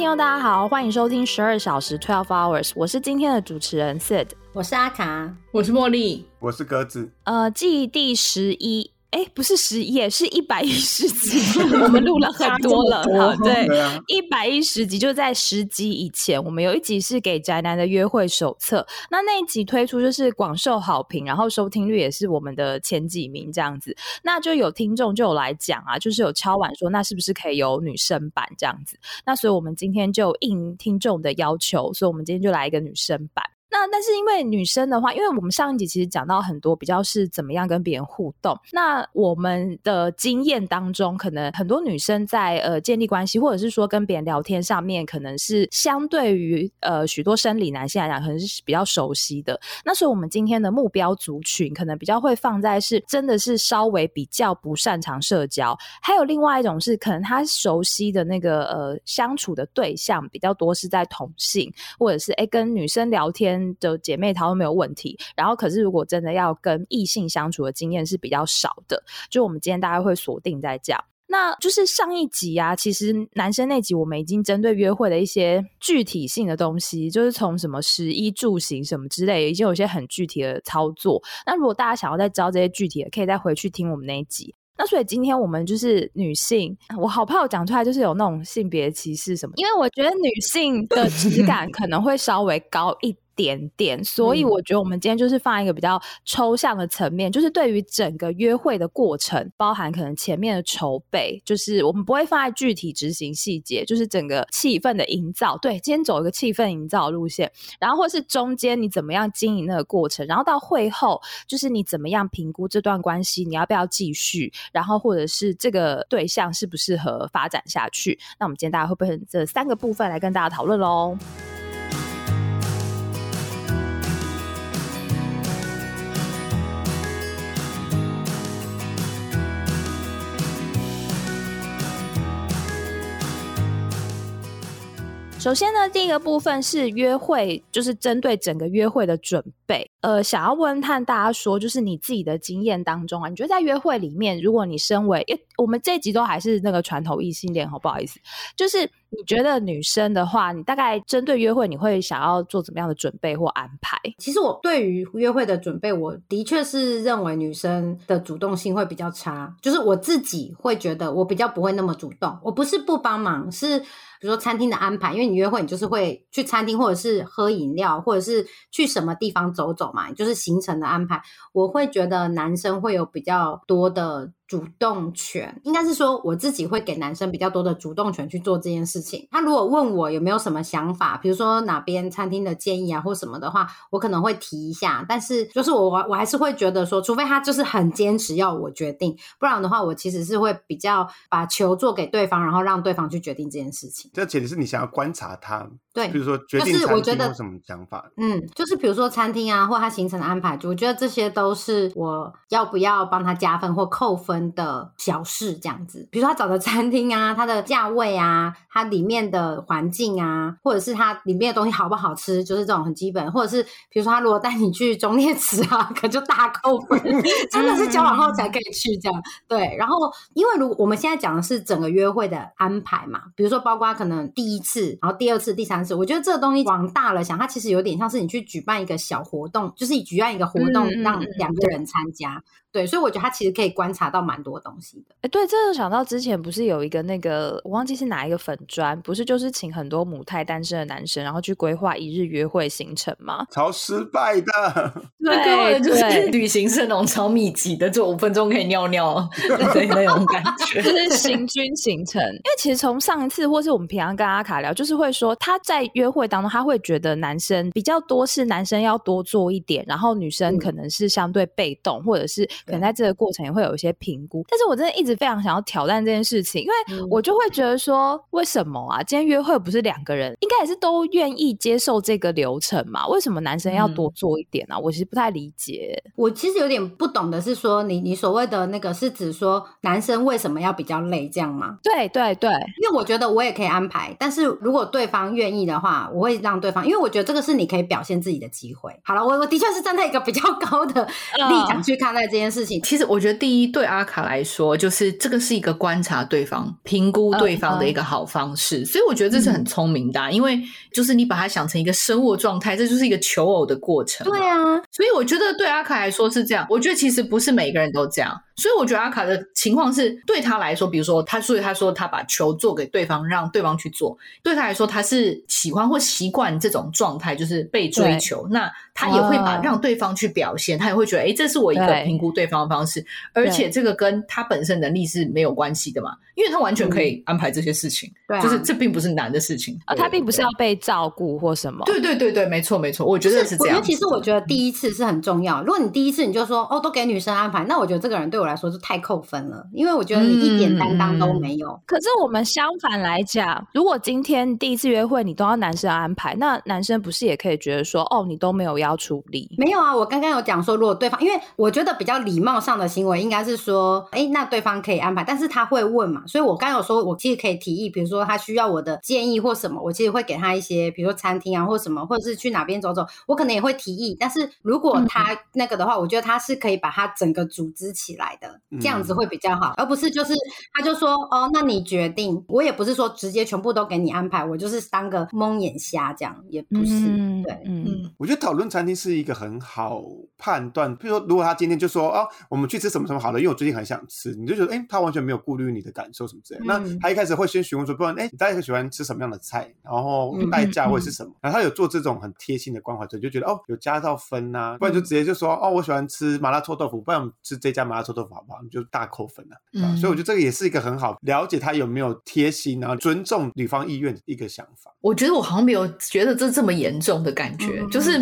听众大家好，欢迎收听十二小时 Twelve Hours，我是今天的主持人 Sid，我是阿卡，我是茉莉，我是鸽子。呃，继第十一。哎，不是十一，是一百一十集，我们录了很多了。好，对，一百一十集就在十集以前，我们有一集是给宅男的约会手册，那那一集推出就是广受好评，然后收听率也是我们的前几名这样子。那就有听众就有来讲啊，就是有敲碗说，那是不是可以有女生版这样子？那所以我们今天就应听众的要求，所以我们今天就来一个女生版。那但是因为女生的话，因为我们上一集其实讲到很多比较是怎么样跟别人互动。那我们的经验当中，可能很多女生在呃建立关系，或者是说跟别人聊天上面，可能是相对于呃许多生理男性来讲，可能是比较熟悉的。那所以我们今天的目标族群，可能比较会放在是真的是稍微比较不擅长社交，还有另外一种是可能他熟悉的那个呃相处的对象比较多是在同性，或者是哎跟女生聊天。的姐妹淘都没有问题，然后可是如果真的要跟异性相处的经验是比较少的，就我们今天大概会锁定在这样。那就是上一集啊，其实男生那集我们已经针对约会的一些具体性的东西，就是从什么食衣住行什么之类，已经有一些很具体的操作。那如果大家想要再教这些具体的，可以再回去听我们那一集。那所以今天我们就是女性，我好怕我讲出来就是有那种性别歧视什么，因为我觉得女性的质感可能会稍微高一。点点，所以我觉得我们今天就是放一个比较抽象的层面，就是对于整个约会的过程，包含可能前面的筹备，就是我们不会放在具体执行细节，就是整个气氛的营造。对，今天走一个气氛营造路线，然后或是中间你怎么样经营那个过程，然后到会后，就是你怎么样评估这段关系，你要不要继续，然后或者是这个对象适不适合发展下去。那我们今天大家会不会这三个部分来跟大家讨论喽？首先呢，第一个部分是约会，就是针对整个约会的准备。呃，想要问看大家说，就是你自己的经验当中啊，你觉得在约会里面，如果你身为，因为我们这集都还是那个传统异性恋，好不好意思？就是你觉得女生的话，你大概针对约会，你会想要做怎么样的准备或安排？其实我对于约会的准备，我的确是认为女生的主动性会比较差，就是我自己会觉得我比较不会那么主动。我不是不帮忙，是比如说餐厅的安排，因为你约会，你就是会去餐厅，或者是喝饮料，或者是去什么地方走走。嘛，就是行程的安排，我会觉得男生会有比较多的。主动权应该是说，我自己会给男生比较多的主动权去做这件事情。他如果问我有没有什么想法，比如说哪边餐厅的建议啊，或什么的话，我可能会提一下。但是就是我我我还是会觉得说，除非他就是很坚持要我决定，不然的话，我其实是会比较把球做给对方，然后让对方去决定这件事情。这前提是你想要观察他，对，比如说决定餐厅有什么想法。嗯，就是比如说餐厅啊，或他行程的安排，我觉得这些都是我要不要帮他加分或扣分。的小事这样子，比如说他找的餐厅啊，它的价位啊，它里面的环境啊，或者是它里面的东西好不好吃，就是这种很基本。或者是比如说他如果带你去中烈祠啊，可就大扣分，真的是交往后才可以去这样。对，然后因为如果我们现在讲的是整个约会的安排嘛，比如说包括可能第一次，然后第二次、第三次，我觉得这个东西往大了想，它其实有点像是你去举办一个小活动，就是你举办一个活动让两个人参加。对，所以我觉得他其实可以观察到蛮多东西的。哎，对，这就想到之前不是有一个那个，我忘记是哪一个粉砖，不是就是请很多母胎单身的男生，然后去规划一日约会行程吗？超失败的，对，就是 旅行社那种超密集的，就五分钟可以尿尿 对那种感觉，就是行军行程。因为其实从上一次或是我们平常跟阿卡聊，就是会说他在约会当中，他会觉得男生比较多是男生要多做一点，然后女生可能是相对被动，或者是。可能在这个过程也会有一些评估，但是我真的一直非常想要挑战这件事情，因为我就会觉得说，为什么啊？今天约会不是两个人，应该也是都愿意接受这个流程嘛？为什么男生要多做一点呢？我其实不太理解。我其实有点不懂的是说，你你所谓的那个是指说男生为什么要比较累这样吗？对对对，因为我觉得我也可以安排，但是如果对方愿意的话，我会让对方，因为我觉得这个是你可以表现自己的机会。好了，我我的确是站在一个比较高的立场去看待这件。件事情。其实我觉得，第一对阿卡来说，就是这个是一个观察对方、评估对方的一个好方式，所以我觉得这是很聪明的，因为就是你把它想成一个生物状态，这就是一个求偶的过程。对啊，所以我觉得对阿卡来说是这样。我觉得其实不是每个人都这样。所以我觉得阿卡的情况是对他来说，比如说他，所以他说他把球做给对方，让对方去做。对他来说，他是喜欢或习惯这种状态，就是被追求。那他也会把让对方去表现，他也会觉得，哎，这是我一个评估对方的方式。而且这个跟他本身能力是没有关系的嘛，因为他完全可以安排这些事情。对，就是这并不是难的事情啊，他并不是要被照顾或什么。对对对对，没错没错，我觉得是这样。其实我觉得第一次是很重要。如果你第一次你就说哦，都给女生安排，那我觉得这个人对我来说是太扣。分了，因为我觉得你一点担当都没有。可是我们相反来讲，如果今天第一次约会你都要男生安排，那男生不是也可以觉得说，哦，你都没有要处理？没有啊，我刚刚有讲说，如果对方，因为我觉得比较礼貌上的行为应该是说，哎，那对方可以安排，但是他会问嘛，所以我刚有说，我其实可以提议，比如说他需要我的建议或什么，我其实会给他一些，比如说餐厅啊或什么，或者是去哪边走走，我可能也会提议。但是如果他那个的话，我觉得他是可以把他整个组织起来的，这样子会比较好，而不是。就是他就说哦，那你决定。我也不是说直接全部都给你安排，我就是当个蒙眼瞎这样，也不是。对，嗯，我觉得讨论餐厅是一个很好判断。比如说，如果他今天就说哦，我们去吃什么什么好的，因为我最近很想吃，你就觉得哎，他完全没有顾虑你的感受什么之类。那他一开始会先询问说，不然哎，你大概喜欢吃什么样的菜，然后代价会是什么？然后他有做这种很贴心的关怀，所以就觉得哦，有加到分呐。不然就直接就说哦，我喜欢吃麻辣臭豆腐，不然吃这家麻辣臭豆腐好不好？你就大扣分了。所以我觉得这个也是一个很好了解他有没有贴心，然后尊重女方意愿的一个想法。我觉得我好像没有觉得这这么严重的感觉，就是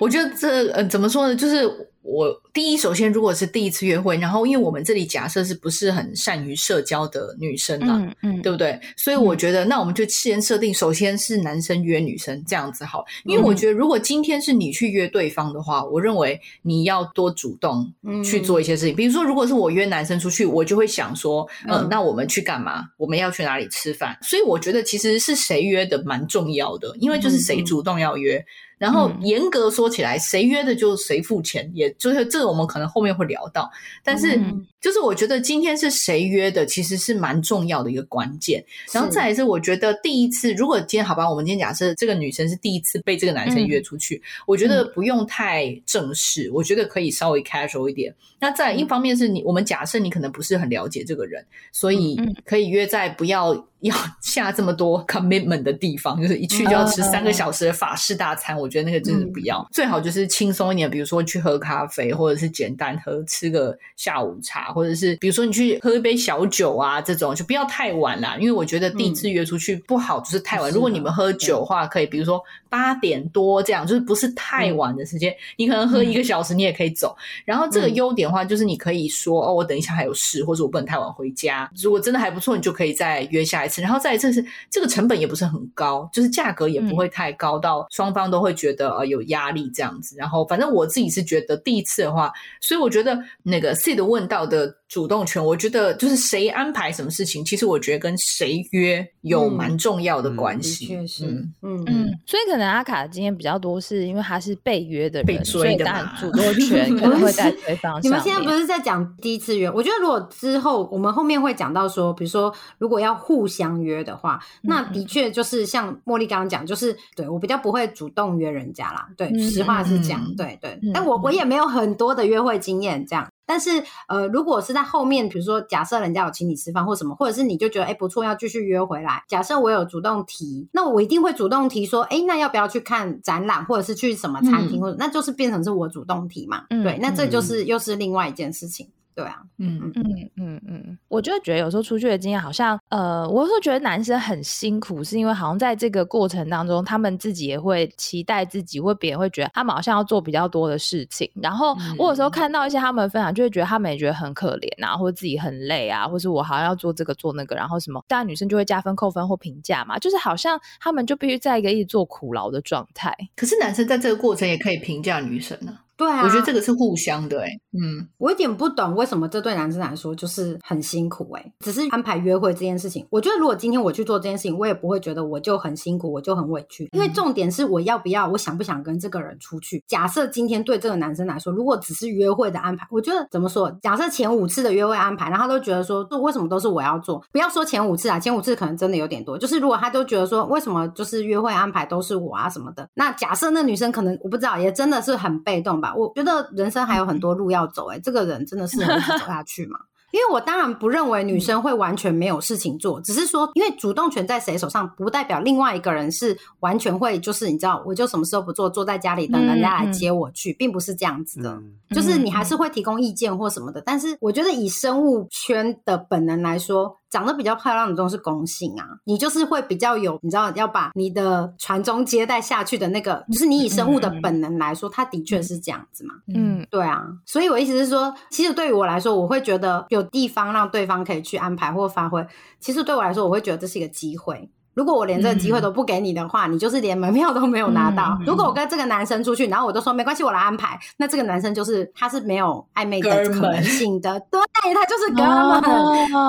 我觉得这呃怎么说呢？就是我。第一，首先，如果是第一次约会，然后因为我们这里假设是不是很善于社交的女生呢？嗯嗯，对不对？所以我觉得，那我们就先设定，首先是男生约女生这样子好。因为我觉得，如果今天是你去约对方的话，我认为你要多主动去做一些事情。比如说，如果是我约男生出去，我就会想说，嗯，那我们去干嘛？我们要去哪里吃饭？所以我觉得，其实是谁约的蛮重要的，因为就是谁主动要约。然后严格说起来，谁约的就谁付钱，也就是这个我们可能后面会聊到。但是就是我觉得今天是谁约的，其实是蛮重要的一个关键。然后再来是我觉得第一次，如果今天好吧，我们今天假设这个女生是第一次被这个男生约出去，我觉得不用太正式，我觉得可以稍微 casual 一点。那再一方面是你，我们假设你可能不是很了解这个人，所以可以约在不要。要 下这么多 commitment 的地方，就是一去就要吃三个小时的法式大餐，我觉得那个真的不要。最好就是轻松一点，比如说去喝咖啡，或者是简单喝吃个下午茶，或者是比如说你去喝一杯小酒啊，这种就不要太晚啦。因为我觉得第一次约出去不好，就是太晚。如果你们喝酒的话，可以比如说八点多这样，就是不是太晚的时间。你可能喝一个小时，你也可以走。然后这个优点的话，就是你可以说哦，我等一下还有事，或者我不能太晚回家。如果真的还不错，你就可以再约下一次。然后再一次是这个成本也不是很高，就是价格也不会太高到双方都会觉得呃有压力这样子。然后反正我自己是觉得第一次的话，所以我觉得那个 C 的问到的。主动权，我觉得就是谁安排什么事情，其实我觉得跟谁约有蛮重要的关系。确实，嗯嗯，所以可能阿卡的经验比较多，是因为他是被约的人，所以当然主动权 可能会在对方。你们现在不是在讲第一次约？我觉得如果之后我们后面会讲到说，比如说如果要互相约的话，那的确就是像茉莉刚刚讲，就是对我比较不会主动约人家啦。对，实话是讲，对对。但我我也没有很多的约会经验，这样。但是，呃，如果是在后面，比如说，假设人家有请你吃饭或什么，或者是你就觉得哎不错，要继续约回来。假设我有主动提，那我一定会主动提说，哎，那要不要去看展览，或者是去什么餐厅，或者那就是变成是我主动提嘛？对，那这就是又是另外一件事情。对啊，嗯嗯嗯嗯嗯，我就觉得有时候出去的经验好像，呃，我是觉得男生很辛苦，是因为好像在这个过程当中，他们自己也会期待自己，或别人会觉得他们好像要做比较多的事情。然后我有时候看到一些他们分享，就会觉得他们也觉得很可怜啊，或者自己很累啊，或是我好像要做这个做那个，然后什么，当然女生就会加分扣分或评价嘛，就是好像他们就必须在一个一直做苦劳的状态。可是男生在这个过程也可以评价女生呢。对啊，我觉得这个是互相的，哎，嗯，我有点不懂为什么这对男生来说就是很辛苦，哎，只是安排约会这件事情，我觉得如果今天我去做这件事情，我也不会觉得我就很辛苦，我就很委屈，因为重点是我要不要，我想不想跟这个人出去。假设今天对这个男生来说，如果只是约会的安排，我觉得怎么说？假设前五次的约会安排，然后他都觉得说，为什么都是我要做？不要说前五次啊，前五次可能真的有点多。就是如果他都觉得说，为什么就是约会安排都是我啊什么的？那假设那女生可能我不知道，也真的是很被动吧？我觉得人生还有很多路要走，哎，这个人真的是能走下去吗？因为我当然不认为女生会完全没有事情做，只是说，因为主动权在谁手上，不代表另外一个人是完全会，就是你知道，我就什么事都不做，坐在家里等人家来接我去，并不是这样子的。就是你还是会提供意见或什么的，但是我觉得以生物圈的本能来说。长得比较漂亮的都是公性啊，你就是会比较有，你知道要把你的传宗接代下去的那个，就是你以生物的本能来说，它的确是这样子嘛。嗯，对啊，所以我意思是说，其实对于我来说，我会觉得有地方让对方可以去安排或发挥，其实对我来说，我会觉得这是一个机会。如果我连这个机会都不给你的话，你就是连门票都没有拿到。如果我跟这个男生出去，然后我都说没关系，我来安排，那这个男生就是他是没有暧昧的可能性的，对他就是哥们，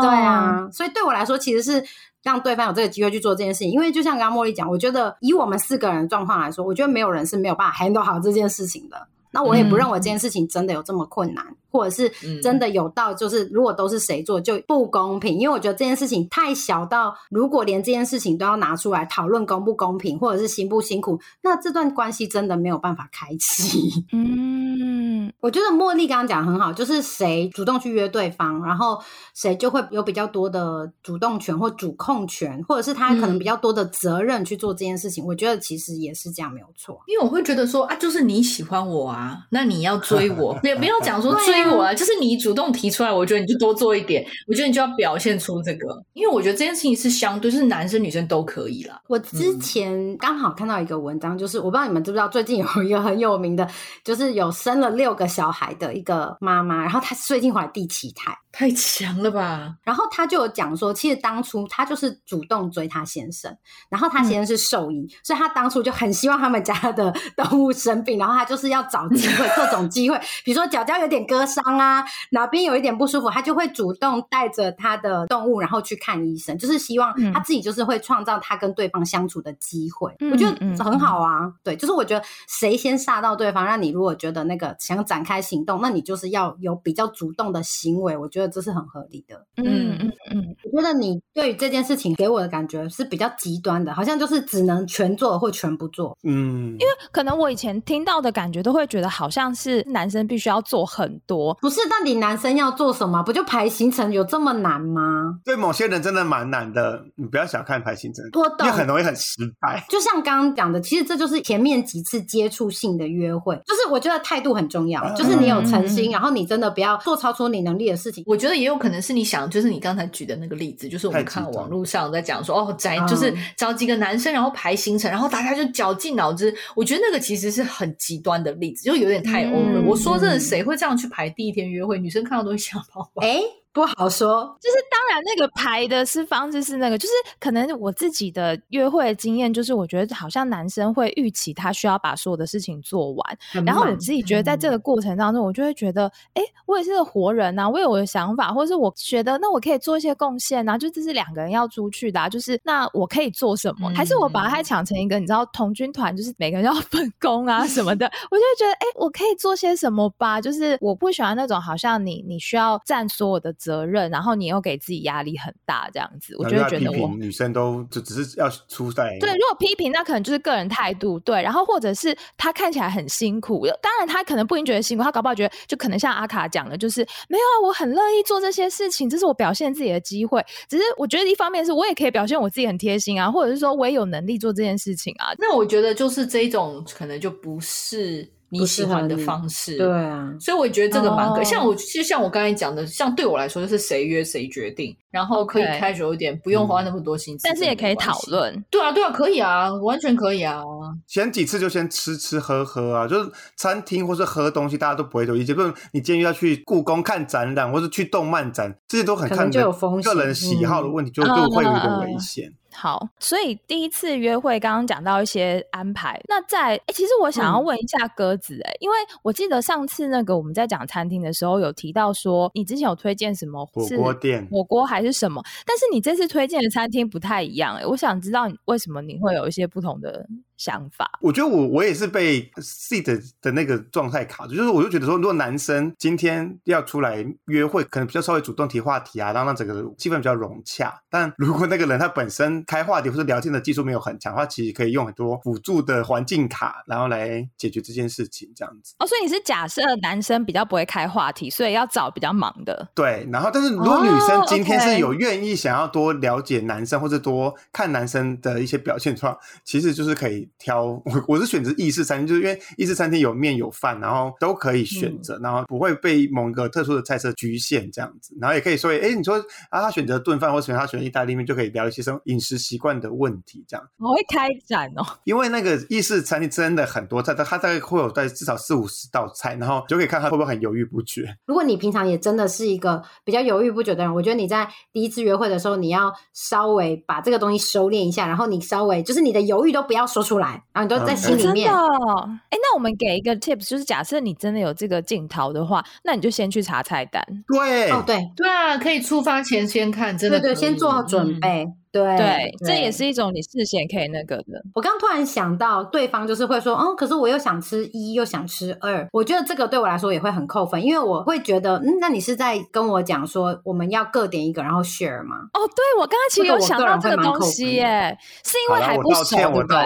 对啊。所以对我来说，其实是让对方有这个机会去做这件事情。因为就像刚刚茉莉讲，我觉得以我们四个人状况来说，我觉得没有人是没有办法 handle 好这件事情的。那我也不认为这件事情真的有这么困难，或者是真的有到就是如果都是谁做就不公平，因为我觉得这件事情太小到如果连这件事情都要拿出来讨论公不公平，或者是辛不辛苦，那这段关系真的没有办法开启。嗯，我觉得茉莉刚刚讲很好，就是谁主动去约对方，然后谁就会有比较多的主动权或主控权，或者是他可能比较多的责任去做这件事情。我觉得其实也是这样没有错，因为我会觉得说啊，就是你喜欢我啊。那你要 追我，也不要讲说追我啊，就是你主动提出来，我觉得你就多做一点，我觉得你就要表现出这个，因为我觉得这件事情是相对，是男生女生都可以啦。我之前刚好看到一个文章，就是我不知道你们知不知道，最近有一个很有名的，就是有生了六个小孩的一个妈妈，然后她最近怀第七胎。太强了吧！然后他就有讲说，其实当初他就是主动追他先生，然后他先生是兽医，所以他当初就很希望他们家的 动物生病，然后他就是要找机会，各种机会，比如说脚脚有点割伤啊，哪边有一点不舒服，他就会主动带着他的动物，然后去看医生，就是希望他自己就是会创造他跟对方相处的机会。我觉得很好啊，对，就是我觉得谁先杀到对方，让你如果觉得那个想展开行动，那你就是要有比较主动的行为，我觉得。这是很合理的，嗯嗯嗯，我觉得你对于这件事情给我的感觉是比较极端的，好像就是只能全做或全不做，嗯，因为可能我以前听到的感觉都会觉得好像是男生必须要做很多，不是？到底男生要做什么？不就排行程有这么难吗？对某些人真的蛮难的，你不要小看排行程，因为很容易很失败。就像刚刚讲的，其实这就是前面几次接触性的约会，就是我觉得态度很重要，就是你有诚心，然后你真的不要做超出你能力的事情。我觉得也有可能是你想，就是你刚才举的那个例子，就是我们看网络上在讲说，哦，宅就是找几个男生，然后排行程，然后大家就绞尽脑汁。我觉得那个其实是很极端的例子，就有点太 over。我说真的，谁会这样去排第一天约会？女生看到都会想跑。哎。不好说，就是当然那个排的是方式是那个，就是可能我自己的约会经验，就是我觉得好像男生会预期他需要把所有的事情做完，然后我自己觉得在这个过程当中，我就会觉得，哎，我也是个活人呐，我有我的想法，或者是我觉得那我可以做一些贡献呐，就这是两个人要出去的，就是那我可以做什么？还是我把它抢成一个你知道同军团，就是每个人要分工啊什么的，我就会觉得，哎，我可以做些什么吧？就是我不喜欢那种好像你你需要占所有的。责任，然后你又给自己压力很大，这样子，我就会觉得我女生都就只是要出在对。如果批评，那可能就是个人态度，对。然后或者是他看起来很辛苦，当然他可能不一定觉得辛苦，他搞不好觉得就可能像阿卡讲的，就是没有啊，我很乐意做这些事情，这是我表现自己的机会。只是我觉得一方面是我也可以表现我自己很贴心啊，或者是说我也有能力做这件事情啊。那我觉得就是这一种可能就不是。你喜欢的方式，对啊，所以我觉得这个蛮可。像我，其实像我刚才讲的，像对我来说，就是谁约谁决定，然后可以开久一点，不用花那么多心思，但是也可以讨论。对啊，对啊，可以啊，完全可以啊。前几次就先吃吃喝喝啊，就是餐厅或是喝东西，大家都不会有意见。不是你建议要去故宫看展览，或是去动漫展，这些都很看个人喜好的问题，就就会有一点危险。好，所以第一次约会刚刚讲到一些安排，那在哎，其实我想要问一下鸽子哎，因为我记得上次那个我们在讲餐厅的时候有提到说，你之前有推荐什么火锅店、火锅还是什么，但是你这次推荐的餐厅不太一样哎，我想知道为什么你会有一些不同的。想法，我觉得我我也是被 seat 的那个状态卡住，就是我就觉得说，如果男生今天要出来约会，可能比较稍微主动提话题啊，然后让整个气氛比较融洽。但如果那个人他本身开话题或者聊天的技术没有很强的话，其实可以用很多辅助的环境卡，然后来解决这件事情，这样子。哦，所以你是假设男生比较不会开话题，所以要找比较忙的。对，然后但是如果女生今天是有愿意想要多了解男生或者多看男生的一些表现的话，其实就是可以。挑 我我是选择意式餐厅，就是因为意式餐厅有面有饭，然后都可以选择，然后不会被某一个特殊的菜色局限这样子，然后也可以说，哎，你说啊，他选择炖饭或选他选择意大利面，就可以聊一些生饮食习惯的问题这样。我会开展哦，因为那个意式餐厅真的很多菜，它它大概会有在至少四五十道菜，然后就可以看他会不会很犹豫不决。如果你平常也真的是一个比较犹豫不决的人，我觉得你在第一次约会的时候，你要稍微把这个东西收敛一下，然后你稍微就是你的犹豫都不要说出来。然后你都在心里面。哎，那我们给一个 tips，就是假设你真的有这个镜头的话，那你就先去查菜单。对，哦，对，对啊，可以出发前先看，真的，对对，先做好准备。对，这也是一种你事先可以那个的。我刚突然想到，对方就是会说，嗯，可是我又想吃一，又想吃二。我觉得这个对我来说也会很扣分，因为我会觉得，嗯，那你是在跟我讲说，我们要各点一个，然后 share 吗？哦，对，我刚刚其实有想到这个东西耶，是因为还不熟，对不对？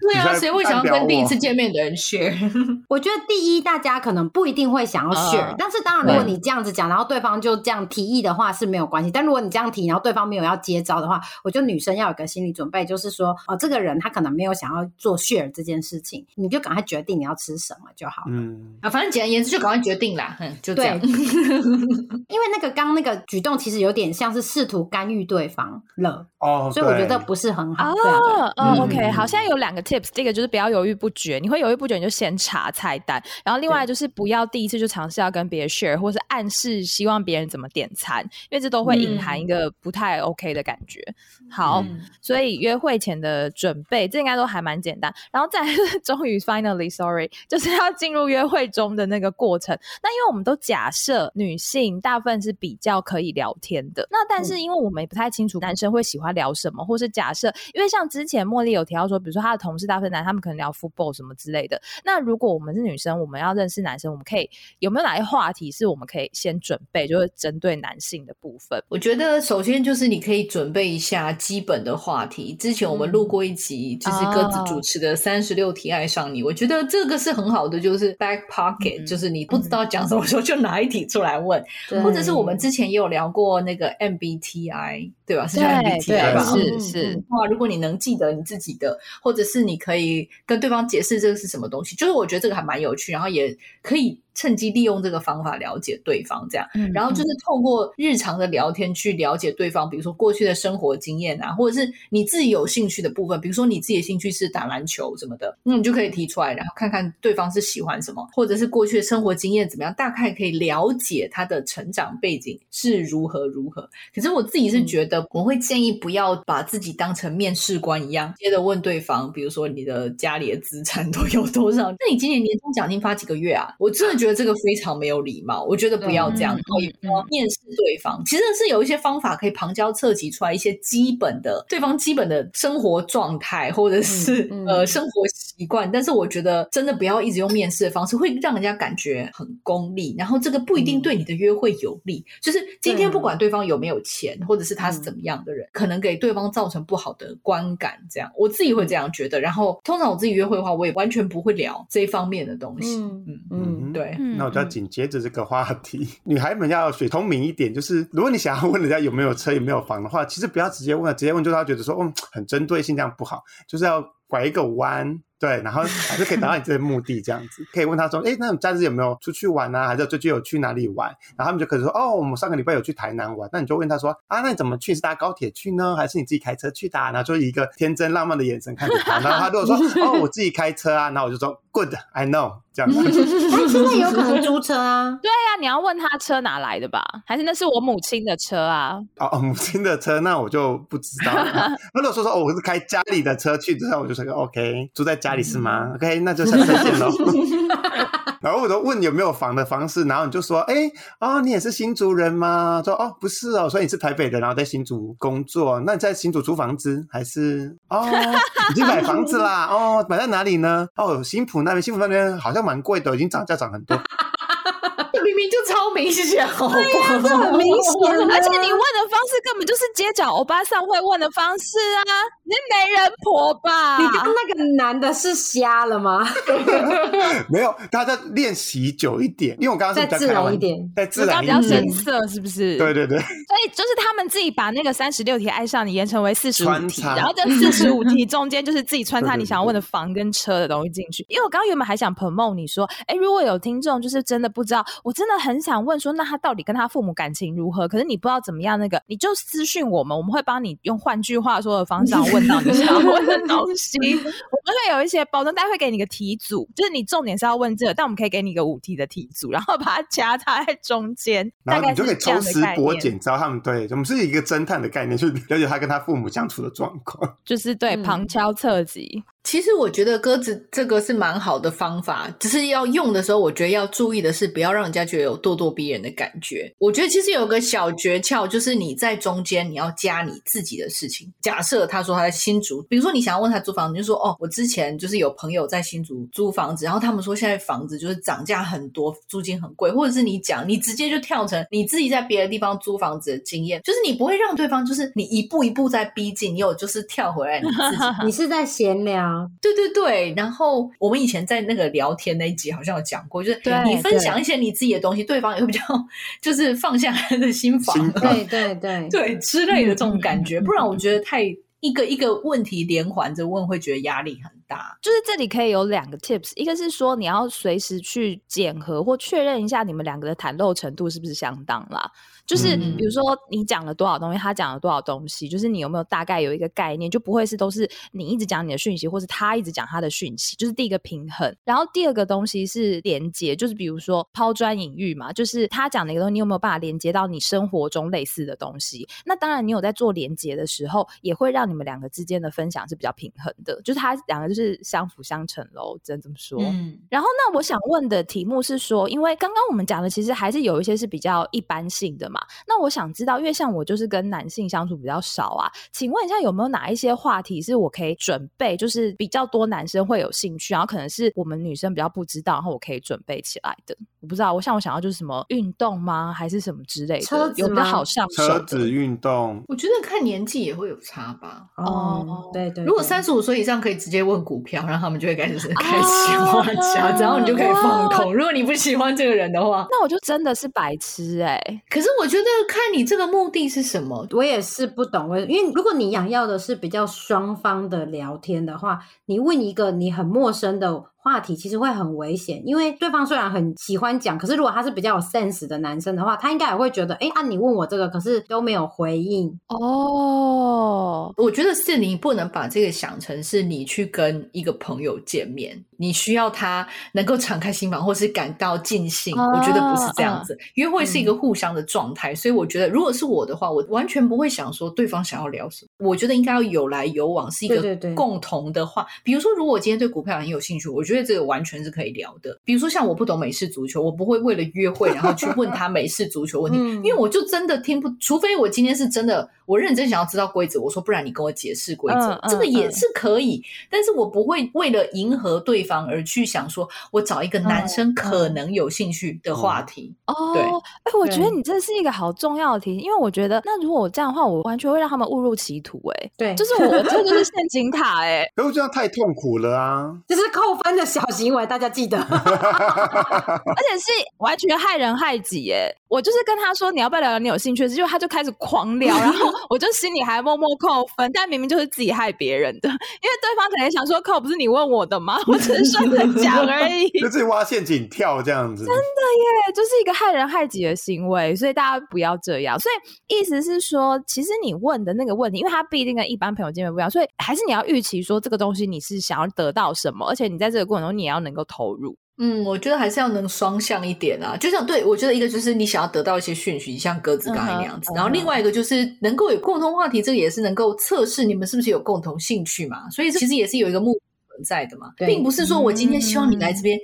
对啊，谁会想要跟第一次见面的人 share？我觉得第一，大家可能不一定会想要 share，但是当然，如果你这样子讲，然后对方就这样提议的话是没有关系。但如果你这样提，然后对方没有要接招的话，我觉得女生要。有个心理准备，就是说，哦，这个人他可能没有想要做 share 这件事情，你就赶快决定你要吃什么就好了。嗯啊，反正简而言之，就赶快决定啦。嗯，就这样。因为那个刚那个举动，其实有点像是试图干预对方了。哦，所以我觉得不是很好。哦，嗯，OK，好，现在有两个 tips，第一个就是不要犹豫不决，你会犹豫不决，你就先查菜单。然后另外就是不要第一次就尝试要跟别人 share，或是暗示希望别人怎么点餐，因为这都会隐含一个不太 OK 的感觉。好。所以约会前的准备，这应该都还蛮简单。然后再 终于 finally sorry，就是要进入约会中的那个过程。那因为我们都假设女性大部分是比较可以聊天的，那但是因为我们也不太清楚男生会喜欢聊什么，或是假设，因为像之前茉莉有提到说，比如说她的同事大部分男，他们可能聊 football 什么之类的。那如果我们是女生，我们要认识男生，我们可以有没有哪些话题是我们可以先准备，就是针对男性的部分？我觉得首先就是你可以准备一下基本的。话题之前我们录过一集，就是各自主持的《三十六题爱上你》，我觉得这个是很好的，就是 back pocket，就是你不知道讲什么时候就拿一题出来问，或者是我们之前也有聊过那个 MBTI，对吧？是叫 MBTI 吧？是是。哇，如果你能记得你自己的，或者是你可以跟对方解释这个是什么东西，就是我觉得这个还蛮有趣，然后也可以。趁机利用这个方法了解对方，这样，然后就是透过日常的聊天去了解对方，比如说过去的生活经验啊，或者是你自己有兴趣的部分，比如说你自己的兴趣是打篮球什么的，那你就可以提出来，然后看看对方是喜欢什么，或者是过去的生活经验怎么样，大概可以了解他的成长背景是如何如何。可是我自己是觉得，我会建议不要把自己当成面试官一样，接着问对方，比如说你的家里的资产都有多少？那你今年年终奖金发几个月啊？我真的觉得。这个非常没有礼貌，我觉得不要这样。然后也不要面试对方，其实是有一些方法可以旁敲侧击出来一些基本的对方基本的生活状态，或者是呃生活习惯。但是我觉得真的不要一直用面试的方式，会让人家感觉很功利。然后这个不一定对你的约会有利。就是今天不管对方有没有钱，或者是他是怎么样的人，可能给对方造成不好的观感。这样我自己会这样觉得。然后通常我自己约会的话，我也完全不会聊这一方面的东西。嗯嗯，对。那我就要紧接着这个话题，女孩们要水聪明一点，就是如果你想要问人家有没有车有没有房的话，其实不要直接问，直接问就是他觉得说，嗯，很针对性，这样不好，就是要拐一个弯。对，然后还是可以达到你这个目的，这样子可以问他说，哎，那你假日有没有出去玩啊？还是最近有去哪里玩？然后他们就可以说，哦，我们上个礼拜有去台南玩。那你就问他说，啊，那你怎么去？是搭高铁去呢，还是你自己开车去的？然后就一个天真浪漫的眼神看着他。然后他如果说，哦，我自己开车啊，那我就说，Good，I know。这样子，哎，现在有可能租车啊？对呀，你要问他车哪来的吧？还是那是我母亲的车啊？哦，母亲的车，那我就不知道了。如果说说哦，我是开家里的车去，之后我就说 OK，住在家里是吗？OK，那就下次再见喽。然后我都问有没有房的方式，然后你就说，哎，哦，你也是新竹人吗？说哦，不是哦，所以你是台北人，然后在新竹工作。那你在新竹租房子还是？哦，已经买房子啦。哦，买在哪里呢？哦，新浦那边，新浦那边好像蛮贵的，已经涨价涨很多。明明就超明显，好对呀，这很明显，而且你问的方式根本就是街角欧巴桑会问的方式啊！你是媒人婆吧？你刚那个男的是瞎了吗？没有，他在练习久一点，因为我刚刚再自然一点，再自然一点，比较深色，是不是？对对对。所以就是他们自己把那个三十六题爱上你延成为四十五题，然后这四十五题中间就是自己穿插你想要问的房跟车的东西进去。因为我刚刚原本还想 promote 你说，哎，如果有听众就是真的不知道，我真的很想问说，那他到底跟他父母感情如何？可是你不知道怎么样，那个你就私讯我们，我们会帮你用换句话说的方式问到你想要问的东西。我们会有一些保证，大家会给你个题组，就是你重点是要问这个，但我们可以给你一个五题的题组，然后把它夹插在中间，然后你就可以抽丝剥茧，知道他们对我们是一个侦探的概念，去了解他跟他父母相处的状况，就是对旁敲侧击。其实我觉得鸽子这个是蛮好的方法，只是要用的时候，我觉得要注意的是，不要让人家觉得有咄咄逼人的感觉。我觉得其实有个小诀窍，就是你在中间你要加你自己的事情。假设他说他在新竹，比如说你想要问他租房子，就说哦，我之前就是有朋友在新竹租房子，然后他们说现在房子就是涨价很多，租金很贵，或者是你讲你直接就跳成你自己在别的地方租房子的经验，就是你不会让对方就是你一步一步在逼近，你有就是跳回来你自己，你是在闲聊。对对对，然后我们以前在那个聊天那一集好像有讲过，就是你分享一些你自己的东西，对方也会比较就是放下他的心房，对对对。对 之类的这种感觉，不然我觉得太一个一个问题连环着问，会觉得压力很大。就是这里可以有两个 tips，一个是说你要随时去检核或确认一下你们两个的袒露程度是不是相当啦。就是比如说你讲了多少东西，他讲了多少东西，就是你有没有大概有一个概念，就不会是都是你一直讲你的讯息，或是他一直讲他的讯息，就是第一个平衡。然后第二个东西是连接，就是比如说抛砖引玉嘛，就是他讲的一个东西，你有没有办法连接到你生活中类似的东西？那当然，你有在做连接的时候，也会让你们两个之间的分享是比较平衡的，就是他两个就是相辅相成喽，只能这么说。嗯。然后那我想问的题目是说，因为刚刚我们讲的其实还是有一些是比较一般性的嘛。那我想知道，因为像我就是跟男性相处比较少啊，请问一下有没有哪一些话题是我可以准备，就是比较多男生会有兴趣，然后可能是我们女生比较不知道，然后我可以准备起来的。我不知道，我像我想要就是什么运动吗，还是什么之类的？有比较好上手车子运动，我觉得看年纪也会有差吧。哦，对对。如果三十五岁以上，可以直接问股票，然后他们就会开始开始话家，然后你就可以放空。如果你不喜欢这个人的话，那我就真的是白痴哎。可是我我觉得看你这个目的是什么，我也是不懂。我因为如果你想要的是比较双方的聊天的话，你问一个你很陌生的。话题其实会很危险，因为对方虽然很喜欢讲，可是如果他是比较有 sense 的男生的话，他应该也会觉得，哎，啊，你问我这个，可是都没有回应。哦，我觉得是你不能把这个想成是你去跟一个朋友见面，你需要他能够敞开心房，或是感到尽兴。我觉得不是这样子，约会是一个互相的状态，所以我觉得如果是我的话，我完全不会想说对方想要聊什么。我觉得应该要有来有往，是一个共同的话。比如说，如果我今天对股票很有兴趣，我觉得。这个完全是可以聊的，比如说像我不懂美式足球，我不会为了约会然后去问他美式足球问题，因为我就真的听不，除非我今天是真的我认真想要知道规则，我说不然你跟我解释规则，这个也是可以，但是我不会为了迎合对方而去想说我找一个男生可能有兴趣的话题哦，对，哎，我觉得你这是一个好重要的题，因为我觉得那如果我这样的话，我完全会让他们误入歧途，哎，对，就是我这就是陷阱塔，哎，可是这样太痛苦了啊，这是扣分的。小行为，大家记得，而且是完全害人害己耶。我就是跟他说你要不要聊聊你有兴趣的事，结果他就开始狂聊，然后我就心里还默默扣分，但明明就是自己害别人的，因为对方可能想说扣，不是你问我的吗？我只是顺着讲而已，就自己挖陷阱跳这样子，真的耶，就是一个害人害己的行为，所以大家不要这样。所以意思是说，其实你问的那个问题，因为他必定跟一般朋友见面不一样，所以还是你要预期说这个东西你是想要得到什么，而且你在这个过程中你也要能够投入。嗯，我觉得还是要能双向一点啊。就像对我觉得一个就是你想要得到一些讯息，像鸽子刚才那样子，然后另外一个就是能够有共同话题，这个也是能够测试你们是不是有共同兴趣嘛。所以其实也是有一个目存在的嘛，并不是说我今天希望你来这边。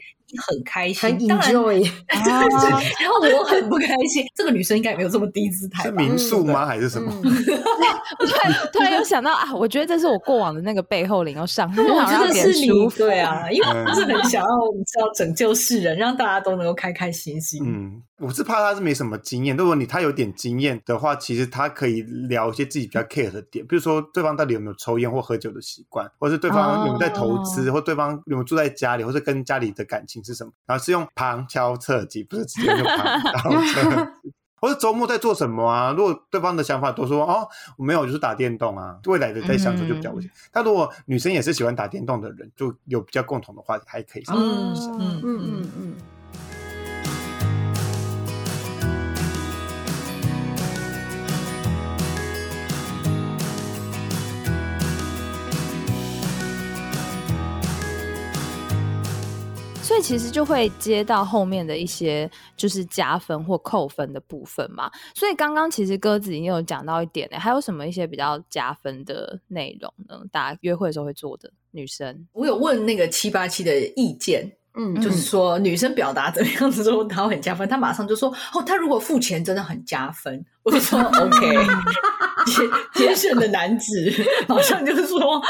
很开心，当然，然后我很不开心。这个女生应该也没有这么低姿态，是民宿吗？还是什么？突然突然又想到啊，我觉得这是我过往的那个背后灵又上，我觉得是你对啊，因为我是很想要，你知道拯救世人，让大家都能够开开心心。嗯，我是怕他是没什么经验。如果你他有点经验的话，其实他可以聊一些自己比较 care 的点，比如说对方到底有没有抽烟或喝酒的习惯，或是对方有没有在投资，或对方有没有住在家里，或是跟家里的感情。是什么？然后是用旁敲侧击，不是直接用旁敲侧击。或者周末在做什么啊？如果对方的想法都说哦，我没有，就是打电动啊。未来的在相处就比较危险。但如果女生也是喜欢打电动的人，就有比较共同的话题，还可以。嗯嗯嗯嗯嗯。其实就会接到后面的一些就是加分或扣分的部分嘛。所以刚刚其实鸽子已经有讲到一点呢，还有什么一些比较加分的内容呢？大家约会的时候会做的女生，我有问那个七八七的意见，嗯，就是说女生表达怎么样子之后，她会很加分。她马上就说：“哦，她如果付钱，真的很加分。”我就说 OK，天天生的男子好像就是说哦，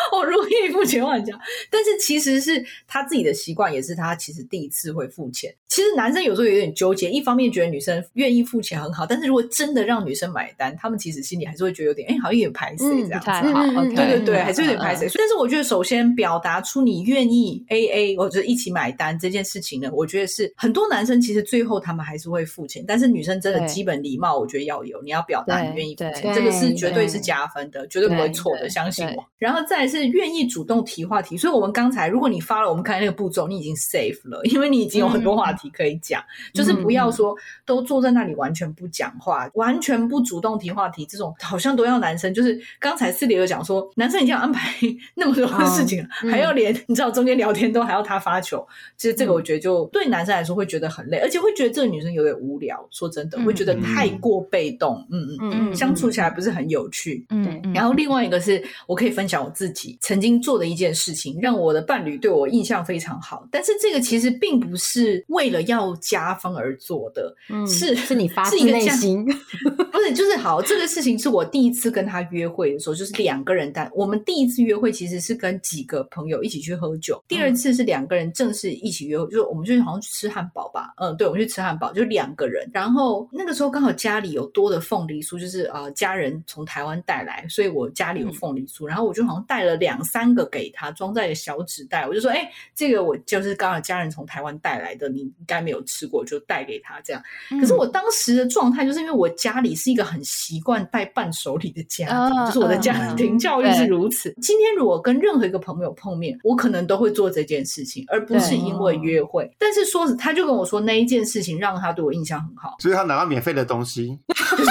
愿意付钱万家，但是其实是他自己的习惯，也是他其实第一次会付钱。其实男生有时候有点纠结，一方面觉得女生愿意付钱很好，但是如果真的让女生买单，他们其实心里还是会觉得有点哎，好像有点排斥这样子。对对对，还是有点排斥。但是我觉得首先表达出你愿意 AA 或者一起买单这件事情呢，我觉得是很多男生其实最后他们还是会付钱，但是女生真的基本礼貌，我觉得要有。你要表达你愿意付钱，这个是绝对是加分的，绝对不会错的，相信我。然后再是愿意主动提话题，所以我们刚才如果你发了我们看那个步骤，你已经 safe 了，因为你已经有很多话题可以讲。就是不要说都坐在那里完全不讲话，完全不主动提话题，这种好像都要男生。就是刚才四里有讲说，男生已经要安排 那么多事情，还要连你知道中间聊天都还要他发球，其实这个我觉得就对男生来说会觉得很累，而且会觉得这个女生有点无聊。说真的，会觉得太过被动。嗯嗯嗯，相处起来不是很有趣。嗯，然后另外一个是我可以分享我自己曾经做的一件事情，让我的伴侣对我印象非常好。但是这个其实并不是为了要加分而做的，嗯是是你发自内心，不是就是好。这个事情是我第一次跟他约会的时候，就是两个人。但我们第一次约会其实是跟几个朋友一起去喝酒，第二次是两个人正式一起约会，就是我们就是好像去吃汉堡吧。嗯，对，我们去吃汉堡，就两个人。然后那个时候刚好家里有多的。凤梨酥就是呃家人从台湾带来，所以我家里有凤梨酥，然后我就好像带了两三个给他，装在小纸袋。我就说，哎，这个我就是刚好家人从台湾带来的，你应该没有吃过，就带给他这样。可是我当时的状态就是因为我家里是一个很习惯带伴手礼的家庭，就是我的家庭教育是如此。今天如果跟任何一个朋友碰面，我可能都会做这件事情，而不是因为约会。但是说，他就跟我说那一件事情让他对我印象很好，所以他拿到免费的东西。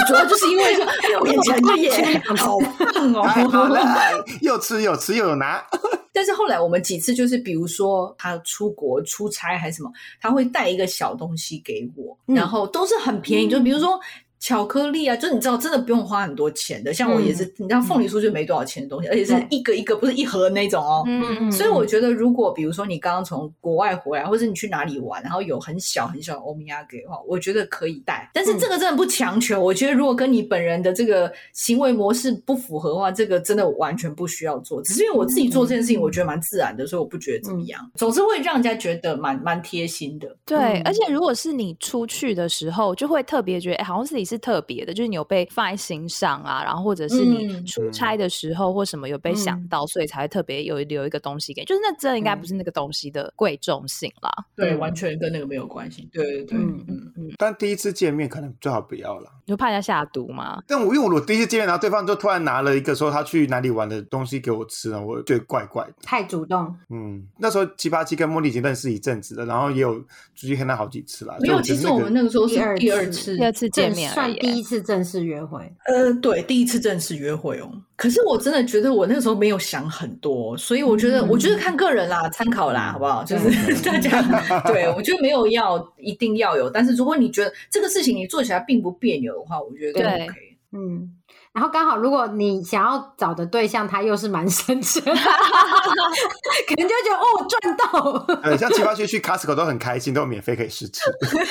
主要就是因为说，我眼前的耶好棒哦，又吃 又吃又有拿。但是后来我们几次就是，比如说他出国出差还是什么，他会带一个小东西给我，然后都是很便宜，就比如说。巧克力啊，就是你知道，真的不用花很多钱的。像我也是，你知道，凤梨酥就没多少钱的东西，而且是一个一个，不是一盒那种哦。嗯嗯。所以我觉得，如果比如说你刚刚从国外回来，或者你去哪里玩，然后有很小很小的欧米亚给的话，我觉得可以带。但是这个真的不强求。我觉得如果跟你本人的这个行为模式不符合的话，这个真的完全不需要做。只是因为我自己做这件事情，我觉得蛮自然的，所以我不觉得怎么样。总是会让人家觉得蛮蛮贴心的。对，而且如果是你出去的时候，就会特别觉得，哎，好像自己是。是特别的，就是你有被放在心上啊，然后或者是你出差的时候或什么有被想到，所以才会特别有留一个东西给，就是那真应该不是那个东西的贵重性啦。对，完全跟那个没有关系。对对对，嗯嗯但第一次见面可能最好不要了，就怕人家下毒嘛。但我因为我第一次见面，然后对方就突然拿了一个说他去哪里玩的东西给我吃了，我觉得怪怪的。太主动。嗯，那时候七八七跟茉莉已经认识一阵子了，然后也有出去看他好几次了。没有，其实我们那个时候是第二次，第二次见面，算第一次正式约会。呃，对，第一次正式约会哦。可是我真的觉得我那个时候没有想很多，所以我觉得，我觉得看个人啦，参考啦，好不好？就是 大家，对我觉得没有要一定要有，但是如果你觉得这个事情你做起来并不别扭的话，我觉得 OK。嗯。然后刚好，如果你想要找的对象他又是蛮深沉，可能就觉得哦赚到。对，像七八七去 Costco 都很开心，都有免费可以试吃。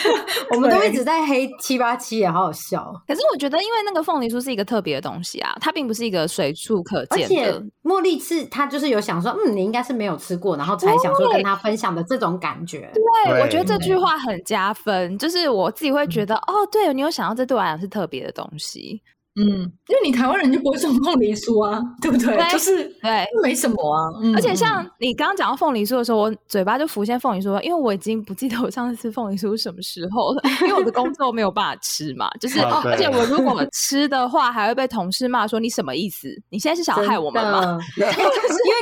我们都一直在黑七八七，也好好笑。可是我觉得，因为那个凤梨酥是一个特别的东西啊，它并不是一个随处可见的。而且茉莉是她就是有想说，嗯，你应该是没有吃过，然后才想说跟他分享的这种感觉。对，我觉得这句话很加分，就是我自己会觉得，哦，对你有想到这对我来讲是特别的东西。嗯，因为你台湾人就不会送凤梨酥啊，对不对？就是对，没什么啊。而且像你刚刚讲到凤梨酥的时候，我嘴巴就浮现凤梨酥，因为我已经不记得我上次吃凤梨酥是什么时候了，因为我的工作没有办法吃嘛。就是，而且我如果吃的话，还会被同事骂说你什么意思？你现在是想害我们吗？因为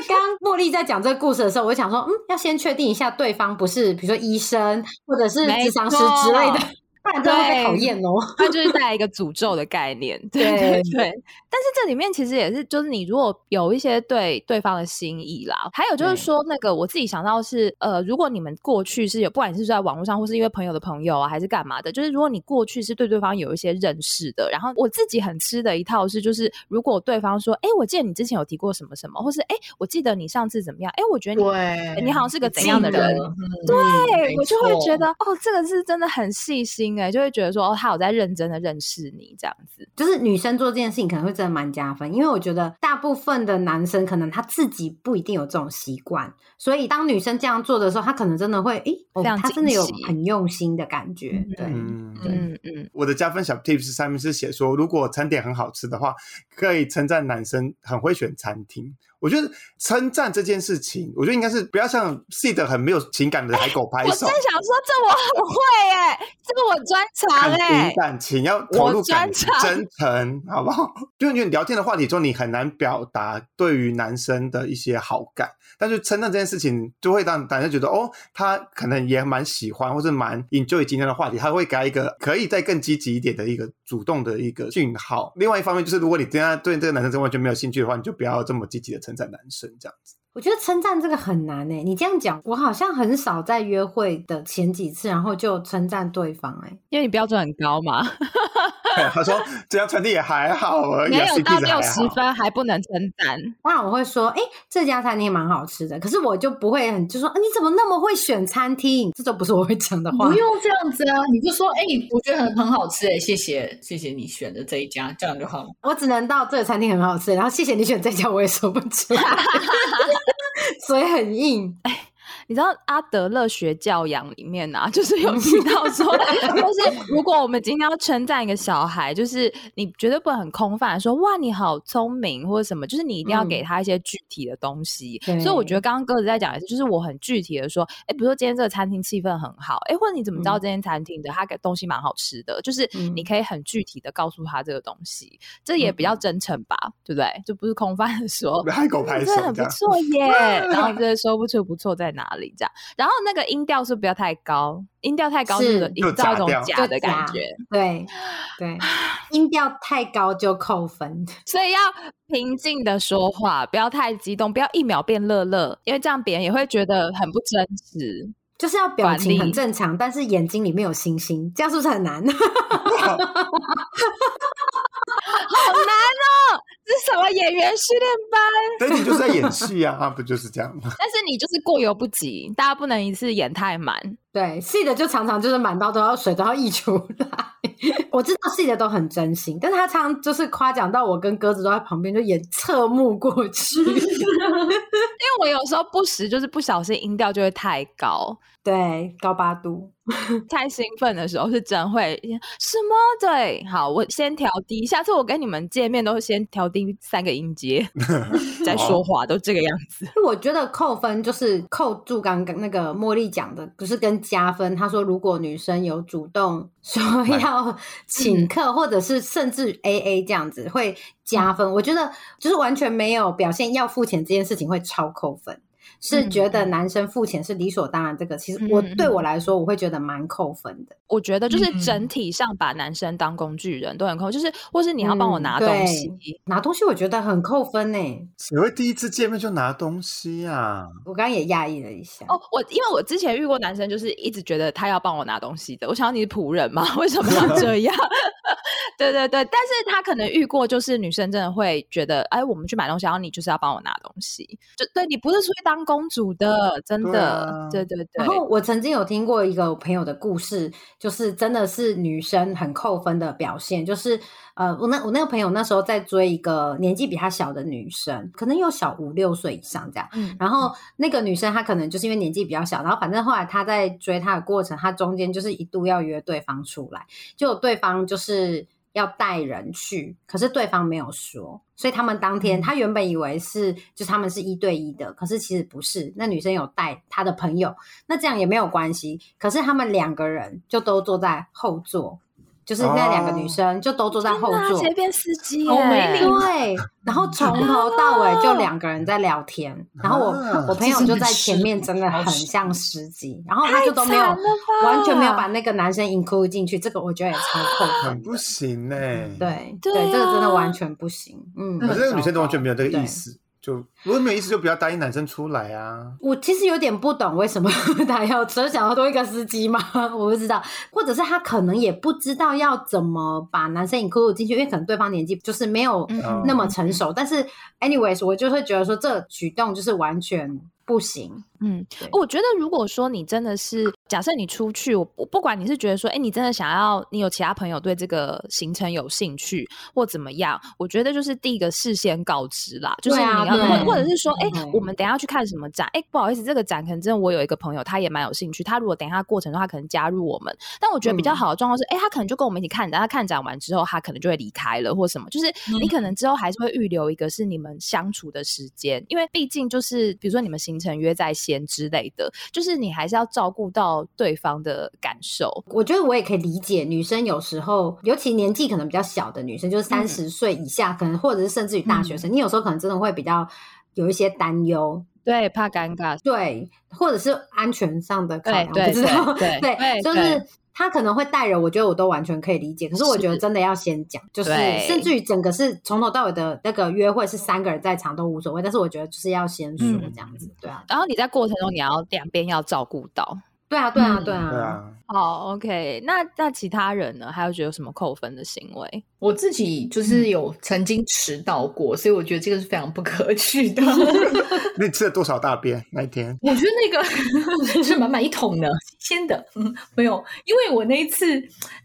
刚刚茉莉在讲这个故事的时候，我就想说，嗯，要先确定一下对方不是，比如说医生或者是智商师之类的。不然真的被讨厌哦。它就是带来一个诅咒的概念，对对对。但是这里面其实也是，就是你如果有一些对对方的心意啦，还有就是说，那个我自己想到是，呃，如果你们过去是有，不管是在网络上，或是因为朋友的朋友啊，还是干嘛的，就是如果你过去是对对方有一些认识的，然后我自己很吃的一套是，就是如果对方说，哎，我记得你之前有提过什么什么，或是哎，我记得你上次怎么样，哎，我觉得你你好像是个怎样的人，对我就会觉得，哦，这个是真的很细心。哎，就会觉得说，哦，他有在认真的认识你，这样子，就是女生做这件事情可能会真的蛮加分，因为我觉得大部分的男生可能他自己不一定有这种习惯，所以当女生这样做的时候，他可能真的会，哎，他真的有很用心的感觉，对，嗯嗯。我的加分小 tips 上面是写说，如果餐点很好吃的话，可以称赞男生很会选餐厅。我觉得称赞这件事情，我觉得应该是不要像 C 的很没有情感的海狗拍手。我真想说，这我很会哎，这个我专长哎。感情要投入感情，真诚，好不好？就是你聊天的话题中，你很难表达对于男生的一些好感，但是称赞这件事情，就会让大家觉得哦，他可能也蛮喜欢，或是蛮 enjoy 今天的话题，他会给他一个可以再更积极一点的一个主动的一个讯号。另外一方面，就是如果你真的对这个男生真完全没有兴趣的话，你就不要这么积极的称。赞男生这样子。我觉得称赞这个很难诶，你这样讲，我好像很少在约会的前几次，然后就称赞对方诶，因为你标准很高嘛。他说这家餐厅也还好而已，没有到六十分还不能称赞。当然我会说，哎，这家餐厅蛮好吃的，可是我就不会很就说，你怎么那么会选餐厅？这都不是我会讲的话。不用这样子啊，你就说，哎，我觉得很很好吃，哎，谢谢谢谢你选的这一家，这样就好了。我只能到这个餐厅很好吃，然后谢谢你选这家，我也说不出来。嘴很硬，你知道阿德勒学教养里面啊，就是有提到说，就是如果我们今天要称赞一个小孩，就是你绝对不能很空泛说哇你好聪明或者什么，就是你一定要给他一些具体的东西。所以我觉得刚刚鸽子在讲的是，就是我很具体的说，哎，比如说今天这个餐厅气氛很好，哎，或者你怎么知道这间餐厅的它给东西蛮好吃的？就是你可以很具体的告诉他这个东西，这也比较真诚吧，对不对？就不是空泛的说，海狗拍手，很不错耶，然后这说不出不错在哪里。这样，然后那个音调是不要太高，音调太高就是营造一种假的感觉。对对，音调太高就扣分，所以要平静的说话，不要太激动，不要一秒变乐乐，因为这样别人也会觉得很不真实。就是要表情很正常，但是眼睛里面有星星，这样是不是很难？好难哦！这是什么演员训练班？对，你就是在演戏啊，不就是这样吗？但是你就是过犹不及，大家不能一次演太满。对，细的就常常就是满到都要水都要溢出来。我知道细的都很真心，但是他常常就是夸奖到我跟鸽子都在旁边，就也侧目过去。因为我有时候不时就是不小心音调就会太高，对，高八度。太兴奋的时候是真会什么？对，好，我先调低。下次我跟你们见面都是先调低三个音阶再说话，都这个样子。我觉得扣分就是扣住刚刚那个茉莉讲的，不是跟加分。他说如果女生有主动 说要请客，或者是甚至 A A 这样子会加分。我觉得就是完全没有表现要付钱这件事情会超扣分。是觉得男生付钱是理所当然，这个其实我对我来说，我会觉得蛮扣分的。我觉得就是整体上把男生当工具人都很扣，就是或是你要帮我拿东西，拿东西我觉得很扣分呢。谁会第一次见面就拿东西啊？我刚刚也讶异了一下。哦，我因为我之前遇过男生，就是一直觉得他要帮我拿东西的。我想你是仆人吗？为什么要这样？对对对，但是他可能遇过，就是女生真的会觉得，哎，我们去买东西，然后你就是要帮我拿东西，就对你不是出去当公主的，真的，对对对。然后我曾经有听过一个朋友的故事，就是真的是女生很扣分的表现，就是呃，我那我那个朋友那时候在追一个年纪比他小的女生，可能有小五六岁以上这样，然后那个女生她可能就是因为年纪比较小，然后反正后来她在追她的过程，她中间就是一度要约对方出来，就对方就是。要带人去，可是对方没有说，所以他们当天他原本以为是就他们是一对一的，可是其实不是。那女生有带她的朋友，那这样也没有关系。可是他们两个人就都坐在后座。就是那两个女生就都坐在后座，随便司机，对，然后从头到尾就两个人在聊天，然后我我朋友就在前面，真的很像司机，然后他就都没有完全没有把那个男生 include 进去，这个我觉得也超扣分，不行呢。对对，这个真的完全不行，嗯，可是那个女生都完全没有这个意思。就如果没意思，就不要答应男生出来啊！我其实有点不懂为什么 他要只想要多一个司机吗？我不知道，或者是他可能也不知道要怎么把男生引入进去，因为可能对方年纪就是没有那么成熟。但是，anyways，我就会觉得说这举动就是完全不行。嗯，我觉得如果说你真的是假设你出去，我不管你是觉得说，哎，你真的想要，你有其他朋友对这个行程有兴趣或怎么样，我觉得就是第一个事先告知啦，就是你要或或者是说，哎，我。们等下去看什么展？哎，不好意思，这个展可能真的我有一个朋友他也蛮有兴趣，他如果等一下过程中他可能加入我们，但我觉得比较好的状况是，哎，他可能就跟我们一起看展，他看展完之后他可能就会离开了或什么，就是你可。能之后还是会预留一个是你们相处的时间，因为毕竟就是比如说你们行程约在先之类的。就是你还是要照顾到对方的感受。我觉得我也可以理解，女生有时候，尤其年纪可能比较小的女生，就是三十岁以下，可能或者是甚至于大学生，你有时候可能真的会比较有一些担忧，对，怕尴尬，对，或者是安全上的考量，不知道，对，就是。他可能会带人，我觉得我都完全可以理解。可是我觉得真的要先讲，就是甚至于整个是从头到尾的那个约会是三个人在场都无所谓。但是我觉得就是要先说这样子，对啊。然后你在过程中你要两边要照顾到。对啊，对啊，对啊。对啊好，OK。那那其他人呢？还有觉得有什么扣分的行为？我自己就是有曾经迟到过，所以我觉得这个是非常不可取的。那你吃了多少大便那一天？我觉得那个 是满满一桶的，新鲜的。嗯，没有，因为我那一次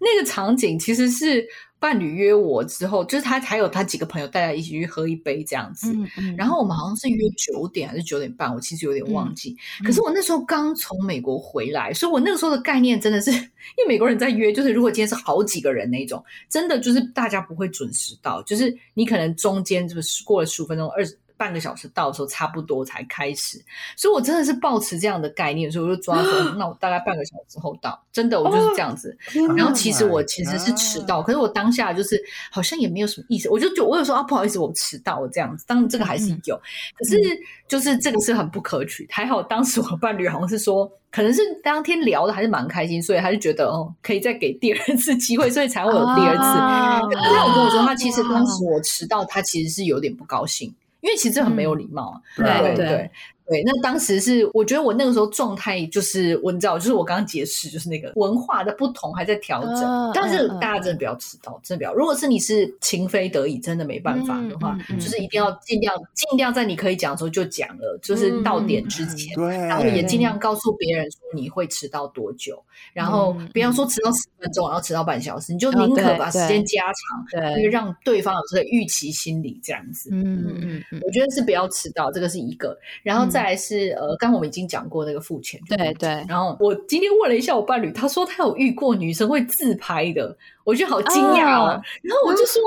那个场景其实是。伴侣约我之后，就是他还有他几个朋友，大家一起去喝一杯这样子。然后我们好像是约九点还是九点半，我其实有点忘记。可是我那时候刚从美国回来，所以我那个时候的概念真的是，因为美国人在约，就是如果今天是好几个人那种，真的就是大家不会准时到，就是你可能中间就是过了十五分钟二十。半个小时到的时候差不多才开始，所以我真的是抱持这样的概念，所以我就抓说，那我大概半个小时后到，真的我就是这样子。然后其实我其实是迟到，可是我当下就是好像也没有什么意思，我就就我有说啊不好意思，我迟到了这样子。当然这个还是有，可是就是这个是很不可取。还好当时我伴侣好像是说，可能是当天聊的还是蛮开心，所以他就觉得哦可以再给第二次机会，所以才会有第二次。他有跟我说，他其实当时我迟到，他其实是有点不高兴。因为其实很没有礼貌，对对对。对，那当时是我觉得我那个时候状态就是我你知道，就是我刚刚解释，就是那个文化的不同还在调整。但是大家真的不要迟到，真的不要。如果是你是情非得已，真的没办法的话，就是一定要尽量尽量在你可以讲的时候就讲了，就是到点之前，然后也尽量告诉别人说你会迟到多久，然后不要说迟到十分钟，然后迟到半小时，你就宁可把时间加长，对，让对方有这个预期心理这样子。嗯嗯嗯，我觉得是不要迟到，这个是一个，然后。再来是呃，刚我们已经讲过那个付钱，对对。然后我今天问了一下我伴侣，他说他有遇过女生会自拍的，我觉得好惊讶哦。然后我就说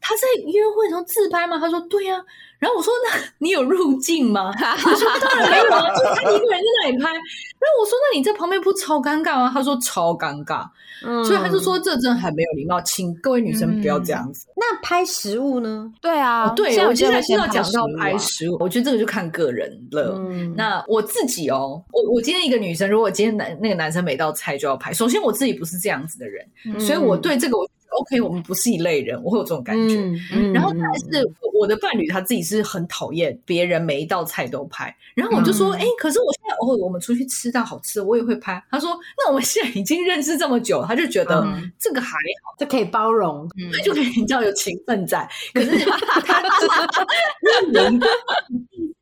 他在约会时候自拍吗？他说对呀。然后我说那 你有入镜吗？他说当然没有啊，就他一个人在那里拍。然后我说那你在旁边不超尴尬吗？他说超尴尬。所以他就说这真的很没有礼貌，请各位女生不要这样子。那拍食物呢？对啊，对我现在先要讲到拍食物，我觉得这个就看个人了。那我自己哦，我我今天一个女生，如果今天男那个男生每道菜就要拍，首先我自己不是这样子的人，所以我对这个我 OK，我们不是一类人，我会有这种感觉。然后但是我的伴侣他自己是很讨厌别人每一道菜都拍，然后我就说，哎，可是我现在偶尔我们出去吃到好吃的，我也会拍。他说，那我们现在已经认识这么久。他就觉得这个还好，这可以包容，就可以你知道有情分在。可是他人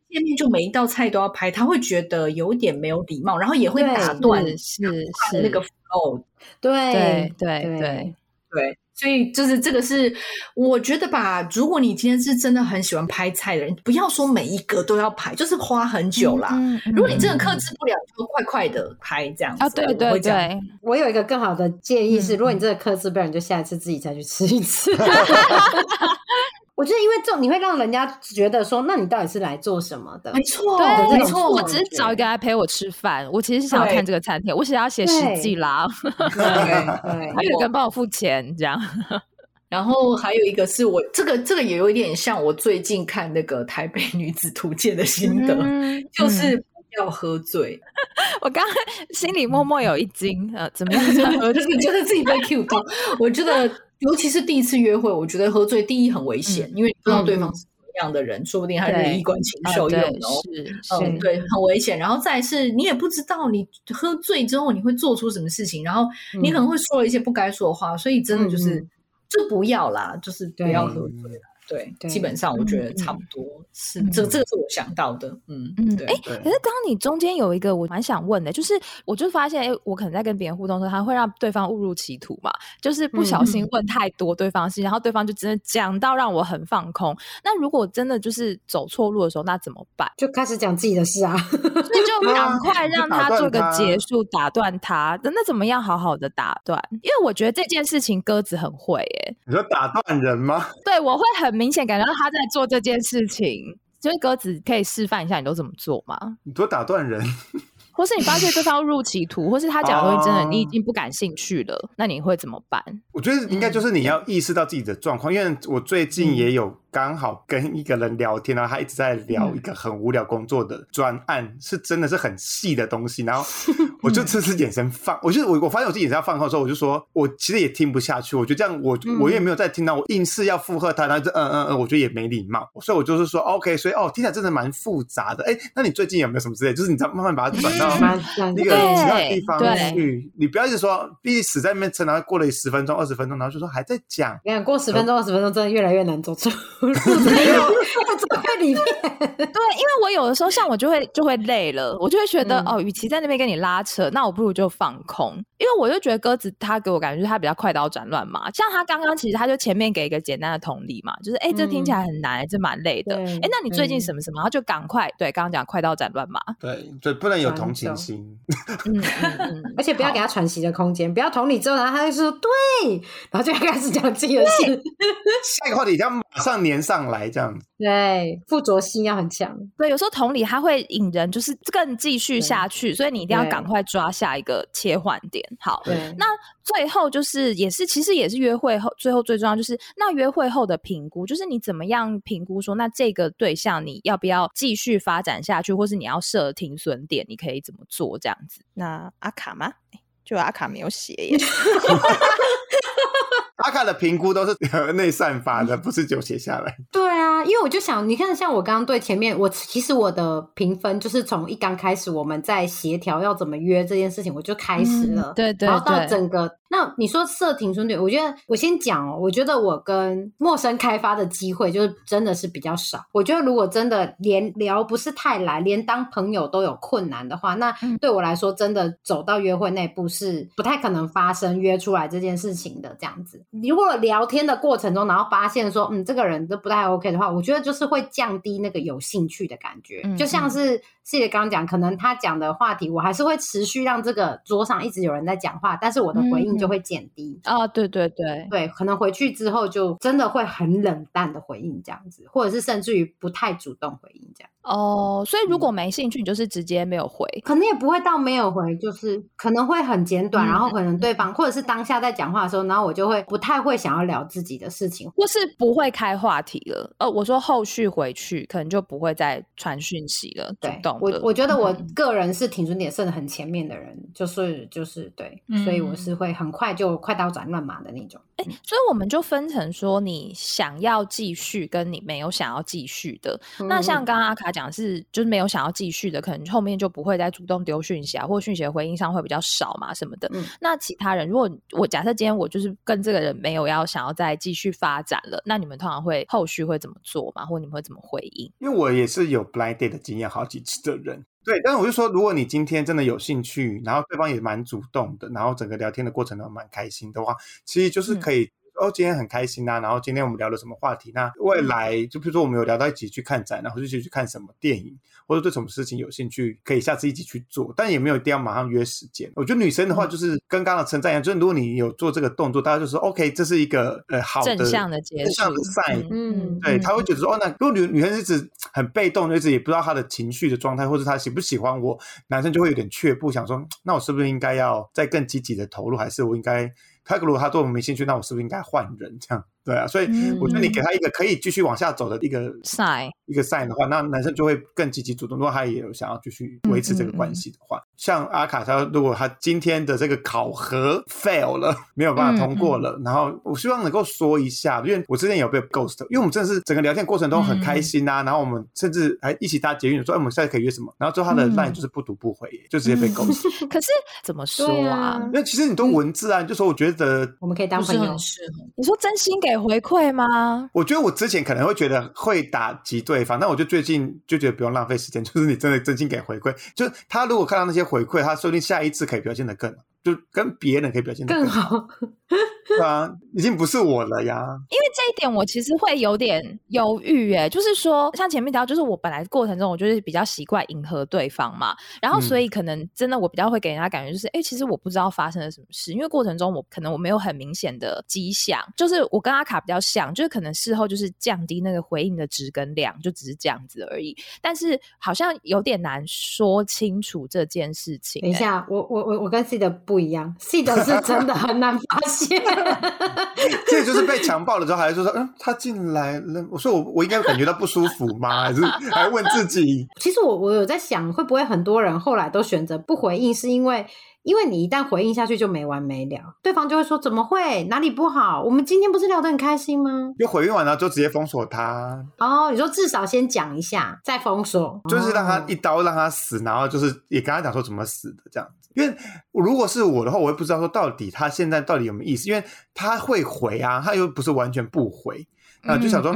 见 面就每一道菜都要拍，他会觉得有点没有礼貌，然后也会打断是是那个 flow。对对对对。所以就是这个是，我觉得吧，如果你今天是真的很喜欢拍菜的人，不要说每一个都要拍，就是花很久啦。如果你真的克制不了，就快快的拍这样子。啊，对对对，我有一个更好的建议是，如果你真的克制不了，你就下一次自己再去吃一次。我觉得，因为这种你会让人家觉得说，那你到底是来做什么的？没错，没错，我只是找一个来陪我吃饭。我其实是想要看这个餐厅，我想要写实际啦。对，还有一个人帮我付钱，这样。然后还有一个是我这个这个也有一点像我最近看那个《台北女子图鉴》的心得，就是不要喝醉。我刚刚心里默默有一惊，呃，怎么样？就是觉得自己被 Q 到。我觉得。尤其是第一次约会，我觉得喝醉第一很危险，因为不知道对方是什么样的人，说不定他是衣冠禽兽用的，是嗯，对，很危险。然后再是，你也不知道你喝醉之后你会做出什么事情，然后你可能会说了一些不该说的话，所以真的就是就不要啦，就是不要喝醉了。对，基本上我觉得差不多是这，这个是我想到的。嗯嗯，对。哎，可是刚刚你中间有一个我蛮想问的，就是我就发现，哎，我可能在跟别人互动的时候，他会让对方误入歧途嘛，就是不小心问太多对方事情，然后对方就真的讲到让我很放空。那如果真的就是走错路的时候，那怎么办？就开始讲自己的事啊，所以就赶快让他做个结束，打断他。那怎么样好好的打断？因为我觉得这件事情鸽子很会，哎，你说打断人吗？对，我会很。明显感觉到他在做这件事情，所以鸽子可以示范一下，你都怎么做吗？你多打断人。或是你发现对方入歧途，或是他讲的东西真的你已经不感兴趣了，那你会怎么办？我觉得应该就是你要意识到自己的状况，因为我最近也有刚好跟一个人聊天，然后他一直在聊一个很无聊工作的专案，是真的是很细的东西，然后 我就这次眼神放，我就我我发现我自己眼神要放空的时候，我就说我其实也听不下去，我觉得这样我我也没有再听到，我硬是要附和他，然后就嗯嗯嗯，我觉得也没礼貌，所以我就是说 OK，所以哦听起来真的蛮复杂的，哎，那你最近有没有什么之类？就是你在慢慢把它转到那。其他地方去，你不要一直说，必须死在那边撑，然后过了十分钟、二十分钟，然后就说还在讲。你看，过十分钟、二十分钟，真的越来越难走出路。没有，走在里面。对，因为我有的时候，像我就会就会累了，我就会觉得哦，与其在那边跟你拉扯，那我不如就放空。因为我就觉得鸽子他给我感觉就是他比较快刀斩乱麻。像他刚刚其实他就前面给一个简单的同理嘛，就是哎，这听起来很难，这蛮累的。哎，那你最近什么什么？他就赶快对刚刚讲快刀斩乱麻。对，对不能有同情心。嗯嗯，而且不要给他喘息的空间，不要同理之后，然后他就说对，然后就开始讲自己的事。下一个话题要马上年上来，这样子。对，附着性要很强。对，有时候同理他会引人就是更继续下去，所以你一定要赶快抓下一个切换点。好，那最后就是也是其实也是约会后最后最重要就是那约会后的评估，就是你怎么样评估说那这个对象你要不要继续发展下去，或是你要设停损点，你可以怎么做这样子？那阿卡吗？就阿卡没有写耶。阿卡的评估都是由内散发的，不是就写下来。对啊，因为我就想，你看，像我刚刚对前面，我其实我的评分就是从一刚开始我们在协调要怎么约这件事情，我就开始了。对对，然后到整个。那你说设停损点，我觉得我先讲哦。我觉得我跟陌生开发的机会就是真的是比较少。我觉得如果真的连聊不是太来，连当朋友都有困难的话，那对我来说真的走到约会那步是不太可能发生约出来这件事情的。这样子，如果聊天的过程中，然后发现说嗯这个人都不太 OK 的话，我觉得就是会降低那个有兴趣的感觉，就像是。谢谢刚刚讲，可能他讲的话题，我还是会持续让这个桌上一直有人在讲话，但是我的回应就会减低啊。对对对对，可能回去之后就真的会很冷淡的回应这样子，或者是甚至于不太主动回应这样。哦，所以如果没兴趣，你就是直接没有回，可能也不会到没有回，就是可能会很简短，然后可能对方或者是当下在讲话的时候，然后我就会不太会想要聊自己的事情，或是不会开话题了。呃，我说后续回去可能就不会再传讯息了，主动。我我觉得我个人是挺准点设的很前面的人，就是就是对，所以我是会很快就快刀斩乱麻的那种。哎，所以我们就分成说，你想要继续，跟你没有想要继续的。那像刚刚阿卡讲是，就是没有想要继续的，可能后面就不会再主动丢讯息啊，或讯息的回应上会比较少嘛，什么的。那其他人，如果我假设今天我就是跟这个人没有要想要再继续发展了，那你们通常会后续会怎么做嘛？或你们会怎么回应？因为我也是有 blind date 的经验好几次的人。对，但是我就说，如果你今天真的有兴趣，然后对方也蛮主动的，然后整个聊天的过程都蛮开心的话，其实就是可以。哦，今天很开心啊。然后今天我们聊了什么话题？那未来就比如说我们有聊到一起去看展，然后就一起去看什么电影，或者对什么事情有兴趣，可以下次一起去做。但也没有一定要马上约时间。我觉得女生的话就是跟刚刚的称赞一样，就是如果你有做这个动作，大家就说 OK，这是一个呃好的正向的结，正向的赛。嗯，对，他会觉得说哦，那如果女女生一直很被动，一直也不知道她的情绪的状态，或者她喜不喜欢我，男生就会有点却步，想说那我是不是应该要再更积极的投入，还是我应该？他如果他对我们没兴趣，那我是不是应该换人？这样对啊，所以我觉得你给他一个可以继续往下走的一个 sign，一个 sign 的话，那男生就会更积极主动。如果他也有想要继续维持这个关系的话，像阿卡他，如果他今天的这个考核 fail 了，没有办法通过了，然后我希望能够说一下，因为我之前有被 ghost，因为我们真的是整个聊天过程都很开心啊，然后我们甚至还一起搭捷运说，哎，我们现在可以约什么？然后最后他的 line 就是不读不回，就直接被 ghost。可是怎么说啊？因为其实你都文字啊，就说我觉得我们可以当朋友。你说真心给回馈吗？我觉得我之前可能会觉得会打击对方，但我就最近就觉得不用浪费时间，就是你真的真心给回馈，就是他如果看到那些回馈，他说不定下一次可以表现的更。就跟别人可以表现更好，对啊，已经不是我了呀。因为这一点，我其实会有点犹豫，哎，就是说，像前面提到，就是我本来过程中，我就是比较习惯迎合对方嘛，然后所以可能真的我比较会给人家感觉就是，哎，其实我不知道发生了什么事，因为过程中我可能我没有很明显的迹象，就是我跟阿卡比较像，就是可能事后就是降低那个回应的值跟量，就只是这样子而已。但是好像有点难说清楚这件事情。等一下，我我我我跟 C 的不。一样，，C 的是真的很难发现。这 就是被强暴了之后，还是说说，嗯，他进来了，我说我我应该感觉到不舒服吗？还是还问自己？其实我我有在想，会不会很多人后来都选择不回应，是因为因为你一旦回应下去就没完没了，对方就会说怎么会哪里不好？我们今天不是聊得很开心吗？就回应完了就直接封锁他。哦，你说至少先讲一下，再封锁，就是让他一刀让他死，然后就是也跟他讲说怎么死的这样。因为如果是我的话，我也不知道说到底他现在到底有没有意思，因为他会回啊，他又不是完全不回。啊，就想说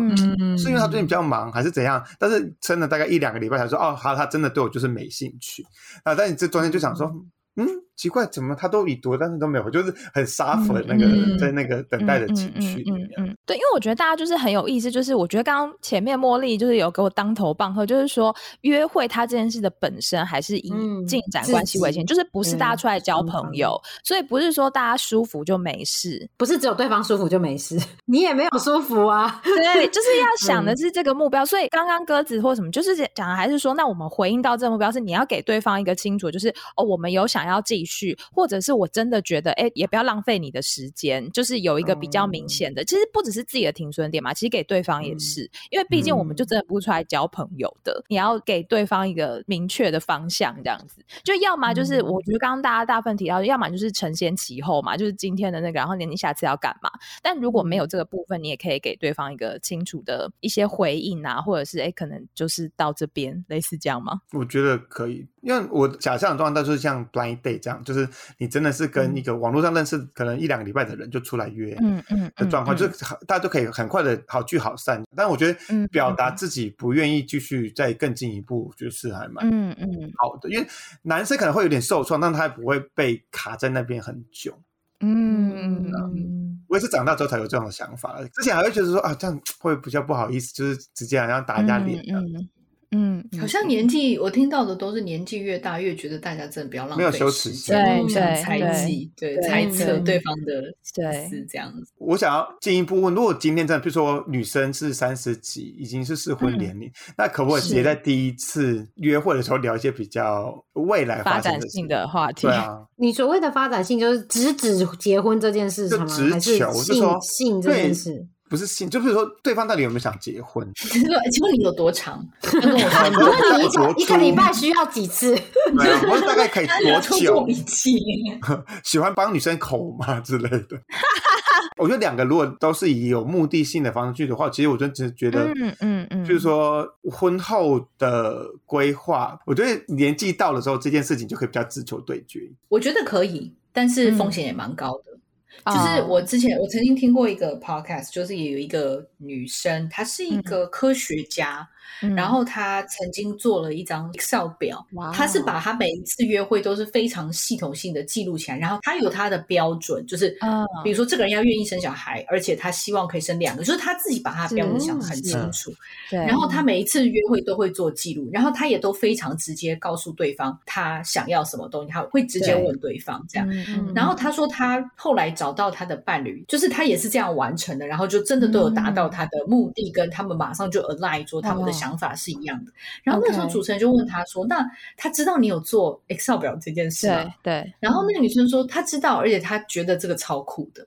是因为他最近比较忙还是怎样，但是撑了大概一两个礼拜才说哦，好，他真的对我就是没兴趣。啊，但你这中间就想说，嗯。奇怪，怎么他都已读，但是都没有，就是很杀粉那个在那个等待的情绪里面。对，因为我觉得大家就是很有意思，就是我觉得刚刚前面茉莉就是有给我当头棒喝，就是说约会它这件事的本身还是以进展关系为先，就是不是大家出来交朋友，所以不是说大家舒服就没事，不是只有对方舒服就没事，你也没有舒服啊。对，就是要 想的是这个目标。所以刚刚鸽子或什么，就是讲的还是说，那我们回应到这个目标是你要给对方一个清楚，就是哦，我们有想要继续。续，或者是我真的觉得，哎，也不要浪费你的时间，就是有一个比较明显的。其实不只是自己的停损点嘛，其实给对方也是，因为毕竟我们就真的不出来交朋友的。你要给对方一个明确的方向，这样子，就要么就是我觉得刚刚大家大部分提到，要么就是承先启后嘛，就是今天的那个，然后你你下次要干嘛？但如果没有这个部分，你也可以给对方一个清楚的一些回应啊，或者是哎，可能就是到这边类似这样吗？我觉得可以。因为我假象的状态就是像 blind date 这样，就是你真的是跟一个网络上认识可能一两个礼拜的人就出来约，嗯嗯的状况，就是大家都可以很快的好聚好散。但我觉得表达自己不愿意继续再更进一步，就是还蛮嗯嗯好的。因为男生可能会有点受创，但他不会被卡在那边很久。嗯，我也是长大之后才有这样的想法，之前还会觉得说啊，这样会比较不好意思，就是直接好像打人家脸嗯。嗯，好像年纪我听到的都是年纪越大越觉得大家真的不要浪费没有羞耻心，互相猜忌，对猜测对方的对是这样子。我想要进一步问，如果今天真的，比如说女生是三十几，已经是适婚年龄，那可不可以直接在第一次约会的时候聊一些比较未来发展性的话题？对啊，你所谓的发展性就是直指结婚这件事吗？还是说性这件事？不是性，就比如说对方到底有没有想结婚？请问你有多长？跟我说，你一一个礼拜需要几次？我大概可以 多久？喜欢帮女生口吗之类的？我觉得两个如果都是以有目的性的方式去的话，其实我就只是觉得，嗯嗯嗯，就是说婚后的规划，我觉得年纪到了之后，这件事情就可以比较自求对决。我觉得可以，但是风险也蛮高的。就是我之前我曾经听过一个 podcast，就是也有一个女生，她是一个科学家。然后他曾经做了一张 Excel 表，他是把他每一次约会都是非常系统性的记录起来。然后他有他的标准，就是比如说这个人要愿意生小孩，而且他希望可以生两个，就是他自己把他的标准想得很清楚。对。然后他每一次约会都会做记录，然后他也都非常直接告诉对方他想要什么东西，他会直接问对方这样。然后他说他后来找到他的伴侣，就是他也是这样完成的，然后就真的都有达到他的目的，跟他们马上就 align 做他们的。想法是一样的，然后那时候主持人就问他说：“那他知道你有做 Excel 表这件事吗？”对，然后那个女生说：“她知道，而且她觉得这个超酷的。”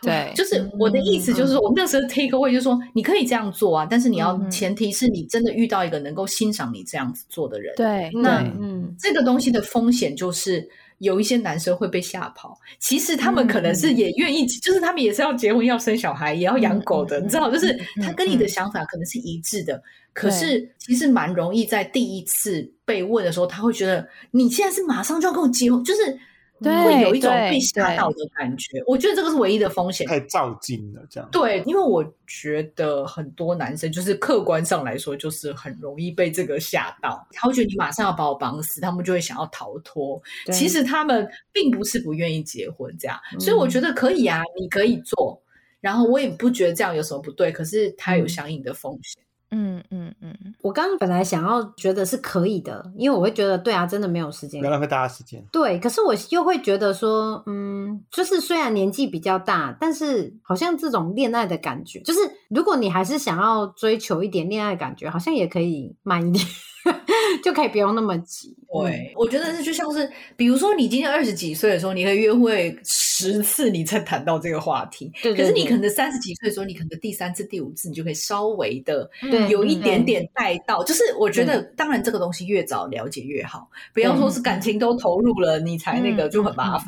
对，就是我的意思，就是说我那时候 take away 就是说你可以这样做啊，但是你要前提是你真的遇到一个能够欣赏你这样子做的人。对，那嗯，这个东西的风险就是。有一些男生会被吓跑，其实他们可能是也愿意，就是他们也是要结婚、要生小孩、也要养狗的，你知道，就是他跟你的想法可能是一致的，可是其实蛮容易在第一次被问的时候，他会觉得你现在是马上就要跟我结婚，就是。会有一种被吓到的感觉，我觉得这个是唯一的风险。太照镜了，这样对，因为我觉得很多男生就是客观上来说，就是很容易被这个吓到，他会觉得你马上要把我绑死，他们就会想要逃脱。其实他们并不是不愿意结婚，这样，所以我觉得可以啊，你可以做，然后我也不觉得这样有什么不对，可是它有相应的风险。嗯嗯嗯，我刚刚本来想要觉得是可以的，因为我会觉得对啊，真的没有时间，不要浪费大家时间。对，可是我又会觉得说，嗯，就是虽然年纪比较大，但是好像这种恋爱的感觉，就是如果你还是想要追求一点恋爱感觉，好像也可以慢一点。就可以不用那么急。对，我觉得是就像是，比如说你今天二十几岁的时候，你可以约会十次，你才谈到这个话题。对，可是你可能三十几岁的时候，你可能第三次、第五次，你就可以稍微的有一点点带到。就是我觉得，当然这个东西越早了解越好，不要说是感情都投入了，你才那个就很麻烦。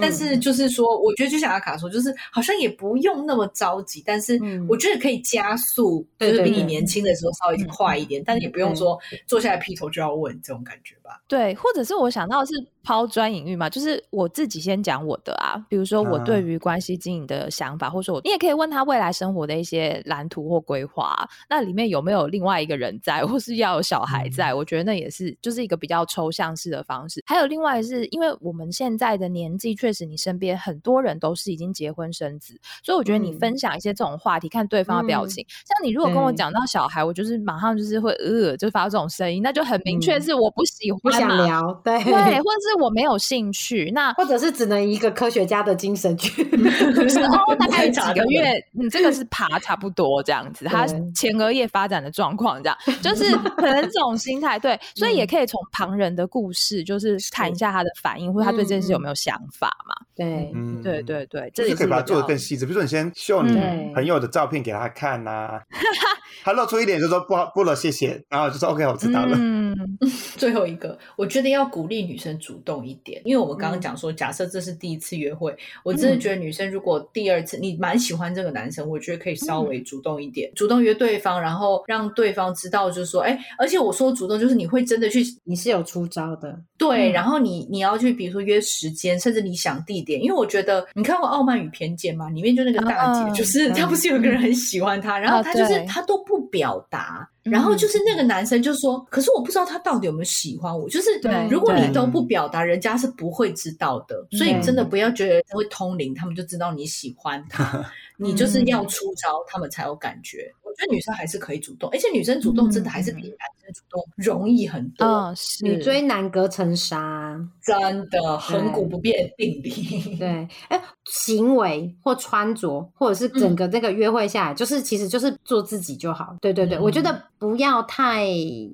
但是就是说，我觉得就像阿卡说，就是好像也不用那么着急，但是我觉得可以加速，就是比你年轻的时候稍微快一点，但是也不用说坐下来劈头就要问这种感觉吧。对，或者是我想到是抛砖引玉嘛，就是我自己先讲我的啊，比如说我对于关系经营的想法，或者说我你也可以问他未来生活的一些蓝图或规划，那里面有没有另外一个人在，或是要有小孩在？我觉得那也是就是一个比较抽象式的方式。还有另外是因为我们现在的年纪，确实你身边很多人都是已经结婚生子，所以我觉得你分享一些这种话题，看对方的表情，像你如果跟我讲到小孩，我就是马上就是会呃，就发出这种声音，那就很明确是我不喜欢。不想聊，对对，或者是我没有兴趣，那或者是只能一个科学家的精神去，哦，大概几个月，你这个是爬差不多这样子，他前额叶发展的状况这样，就是可能这种心态，对，所以也可以从旁人的故事，就是看一下他的反应，或者他对这件事有没有想法嘛？对，嗯，对对对，这也可以把它做的更细致，比如说你先秀你朋友的照片给他看呐，他露出一点就说不好不了，谢谢，然后就说 OK，我知道了。嗯，最后一个，我觉得要鼓励女生主动一点，因为我们刚刚讲说，假设这是第一次约会，我真的觉得女生如果第二次你蛮喜欢这个男生，我觉得可以稍微主动一点，主动约对方，然后让对方知道，就是说，哎，而且我说主动就是你会真的去，你是有出招的，对，然后你你要去，比如说约时间，甚至你想地点，因为我觉得你看过《傲慢与偏见》吗？里面就那个大姐，就是她不是有个人很喜欢她，然后她就是她都不表达。然后就是那个男生就说：“可是我不知道他到底有没有喜欢我。就是如果你都不表达，人家是不会知道的。所以真的不要觉得会通灵，他们就知道你喜欢他。你就是要出招，他们才有感觉。我觉得女生还是可以主动，而且女生主动真的还是比男生主动容易很多。是女追男隔层纱，真的恒古不变定理。对，哎，行为或穿着，或者是整个这个约会下来，就是其实就是做自己就好。对对对，我觉得。不要太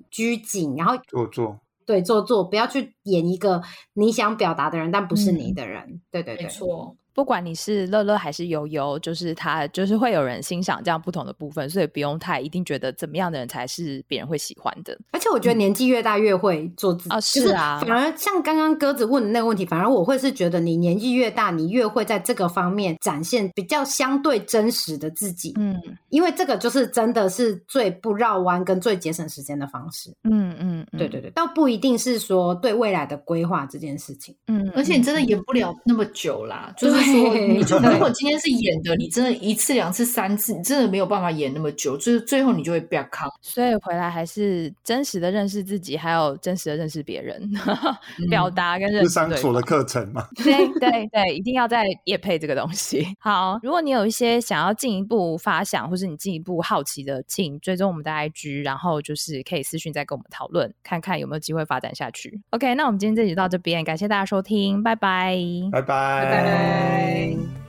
拘谨，然后做做，对做作，不要去演一个你想表达的人，但不是你的人。对对对，没错。不管你是乐乐还是悠悠，就是他，就是会有人欣赏这样不同的部分，所以不用太一定觉得怎么样的人才是别人会喜欢的。而且我觉得年纪越大越会做自己，是啊。反而像刚刚鸽子问的那个问题，反而我会是觉得你年纪越大，你越会在这个方面展现比较相对真实的自己。嗯，因为这个就是真的是最不绕弯跟最节省时间的方式。嗯嗯，对对对，倒不一定是说对未来的规划这件事情。嗯，而且你真的演不了那么久啦，就是。说，你就如果今天是演的，你真的一次、两次、三次，你真的没有办法演那么久，就是最后你就会变康。所以回来还是真实的认识自己，还有真实的认识别人，表达跟认识。商所的课程嘛，对对对，一定要在夜配这个东西。好，如果你有一些想要进一步发想，或是你进一步好奇的，请追踪我们的 IG，然后就是可以私讯再跟我们讨论，看看有没有机会发展下去。OK，那我们今天这集到这边，感谢大家收听，拜拜，拜拜。拜。Bye.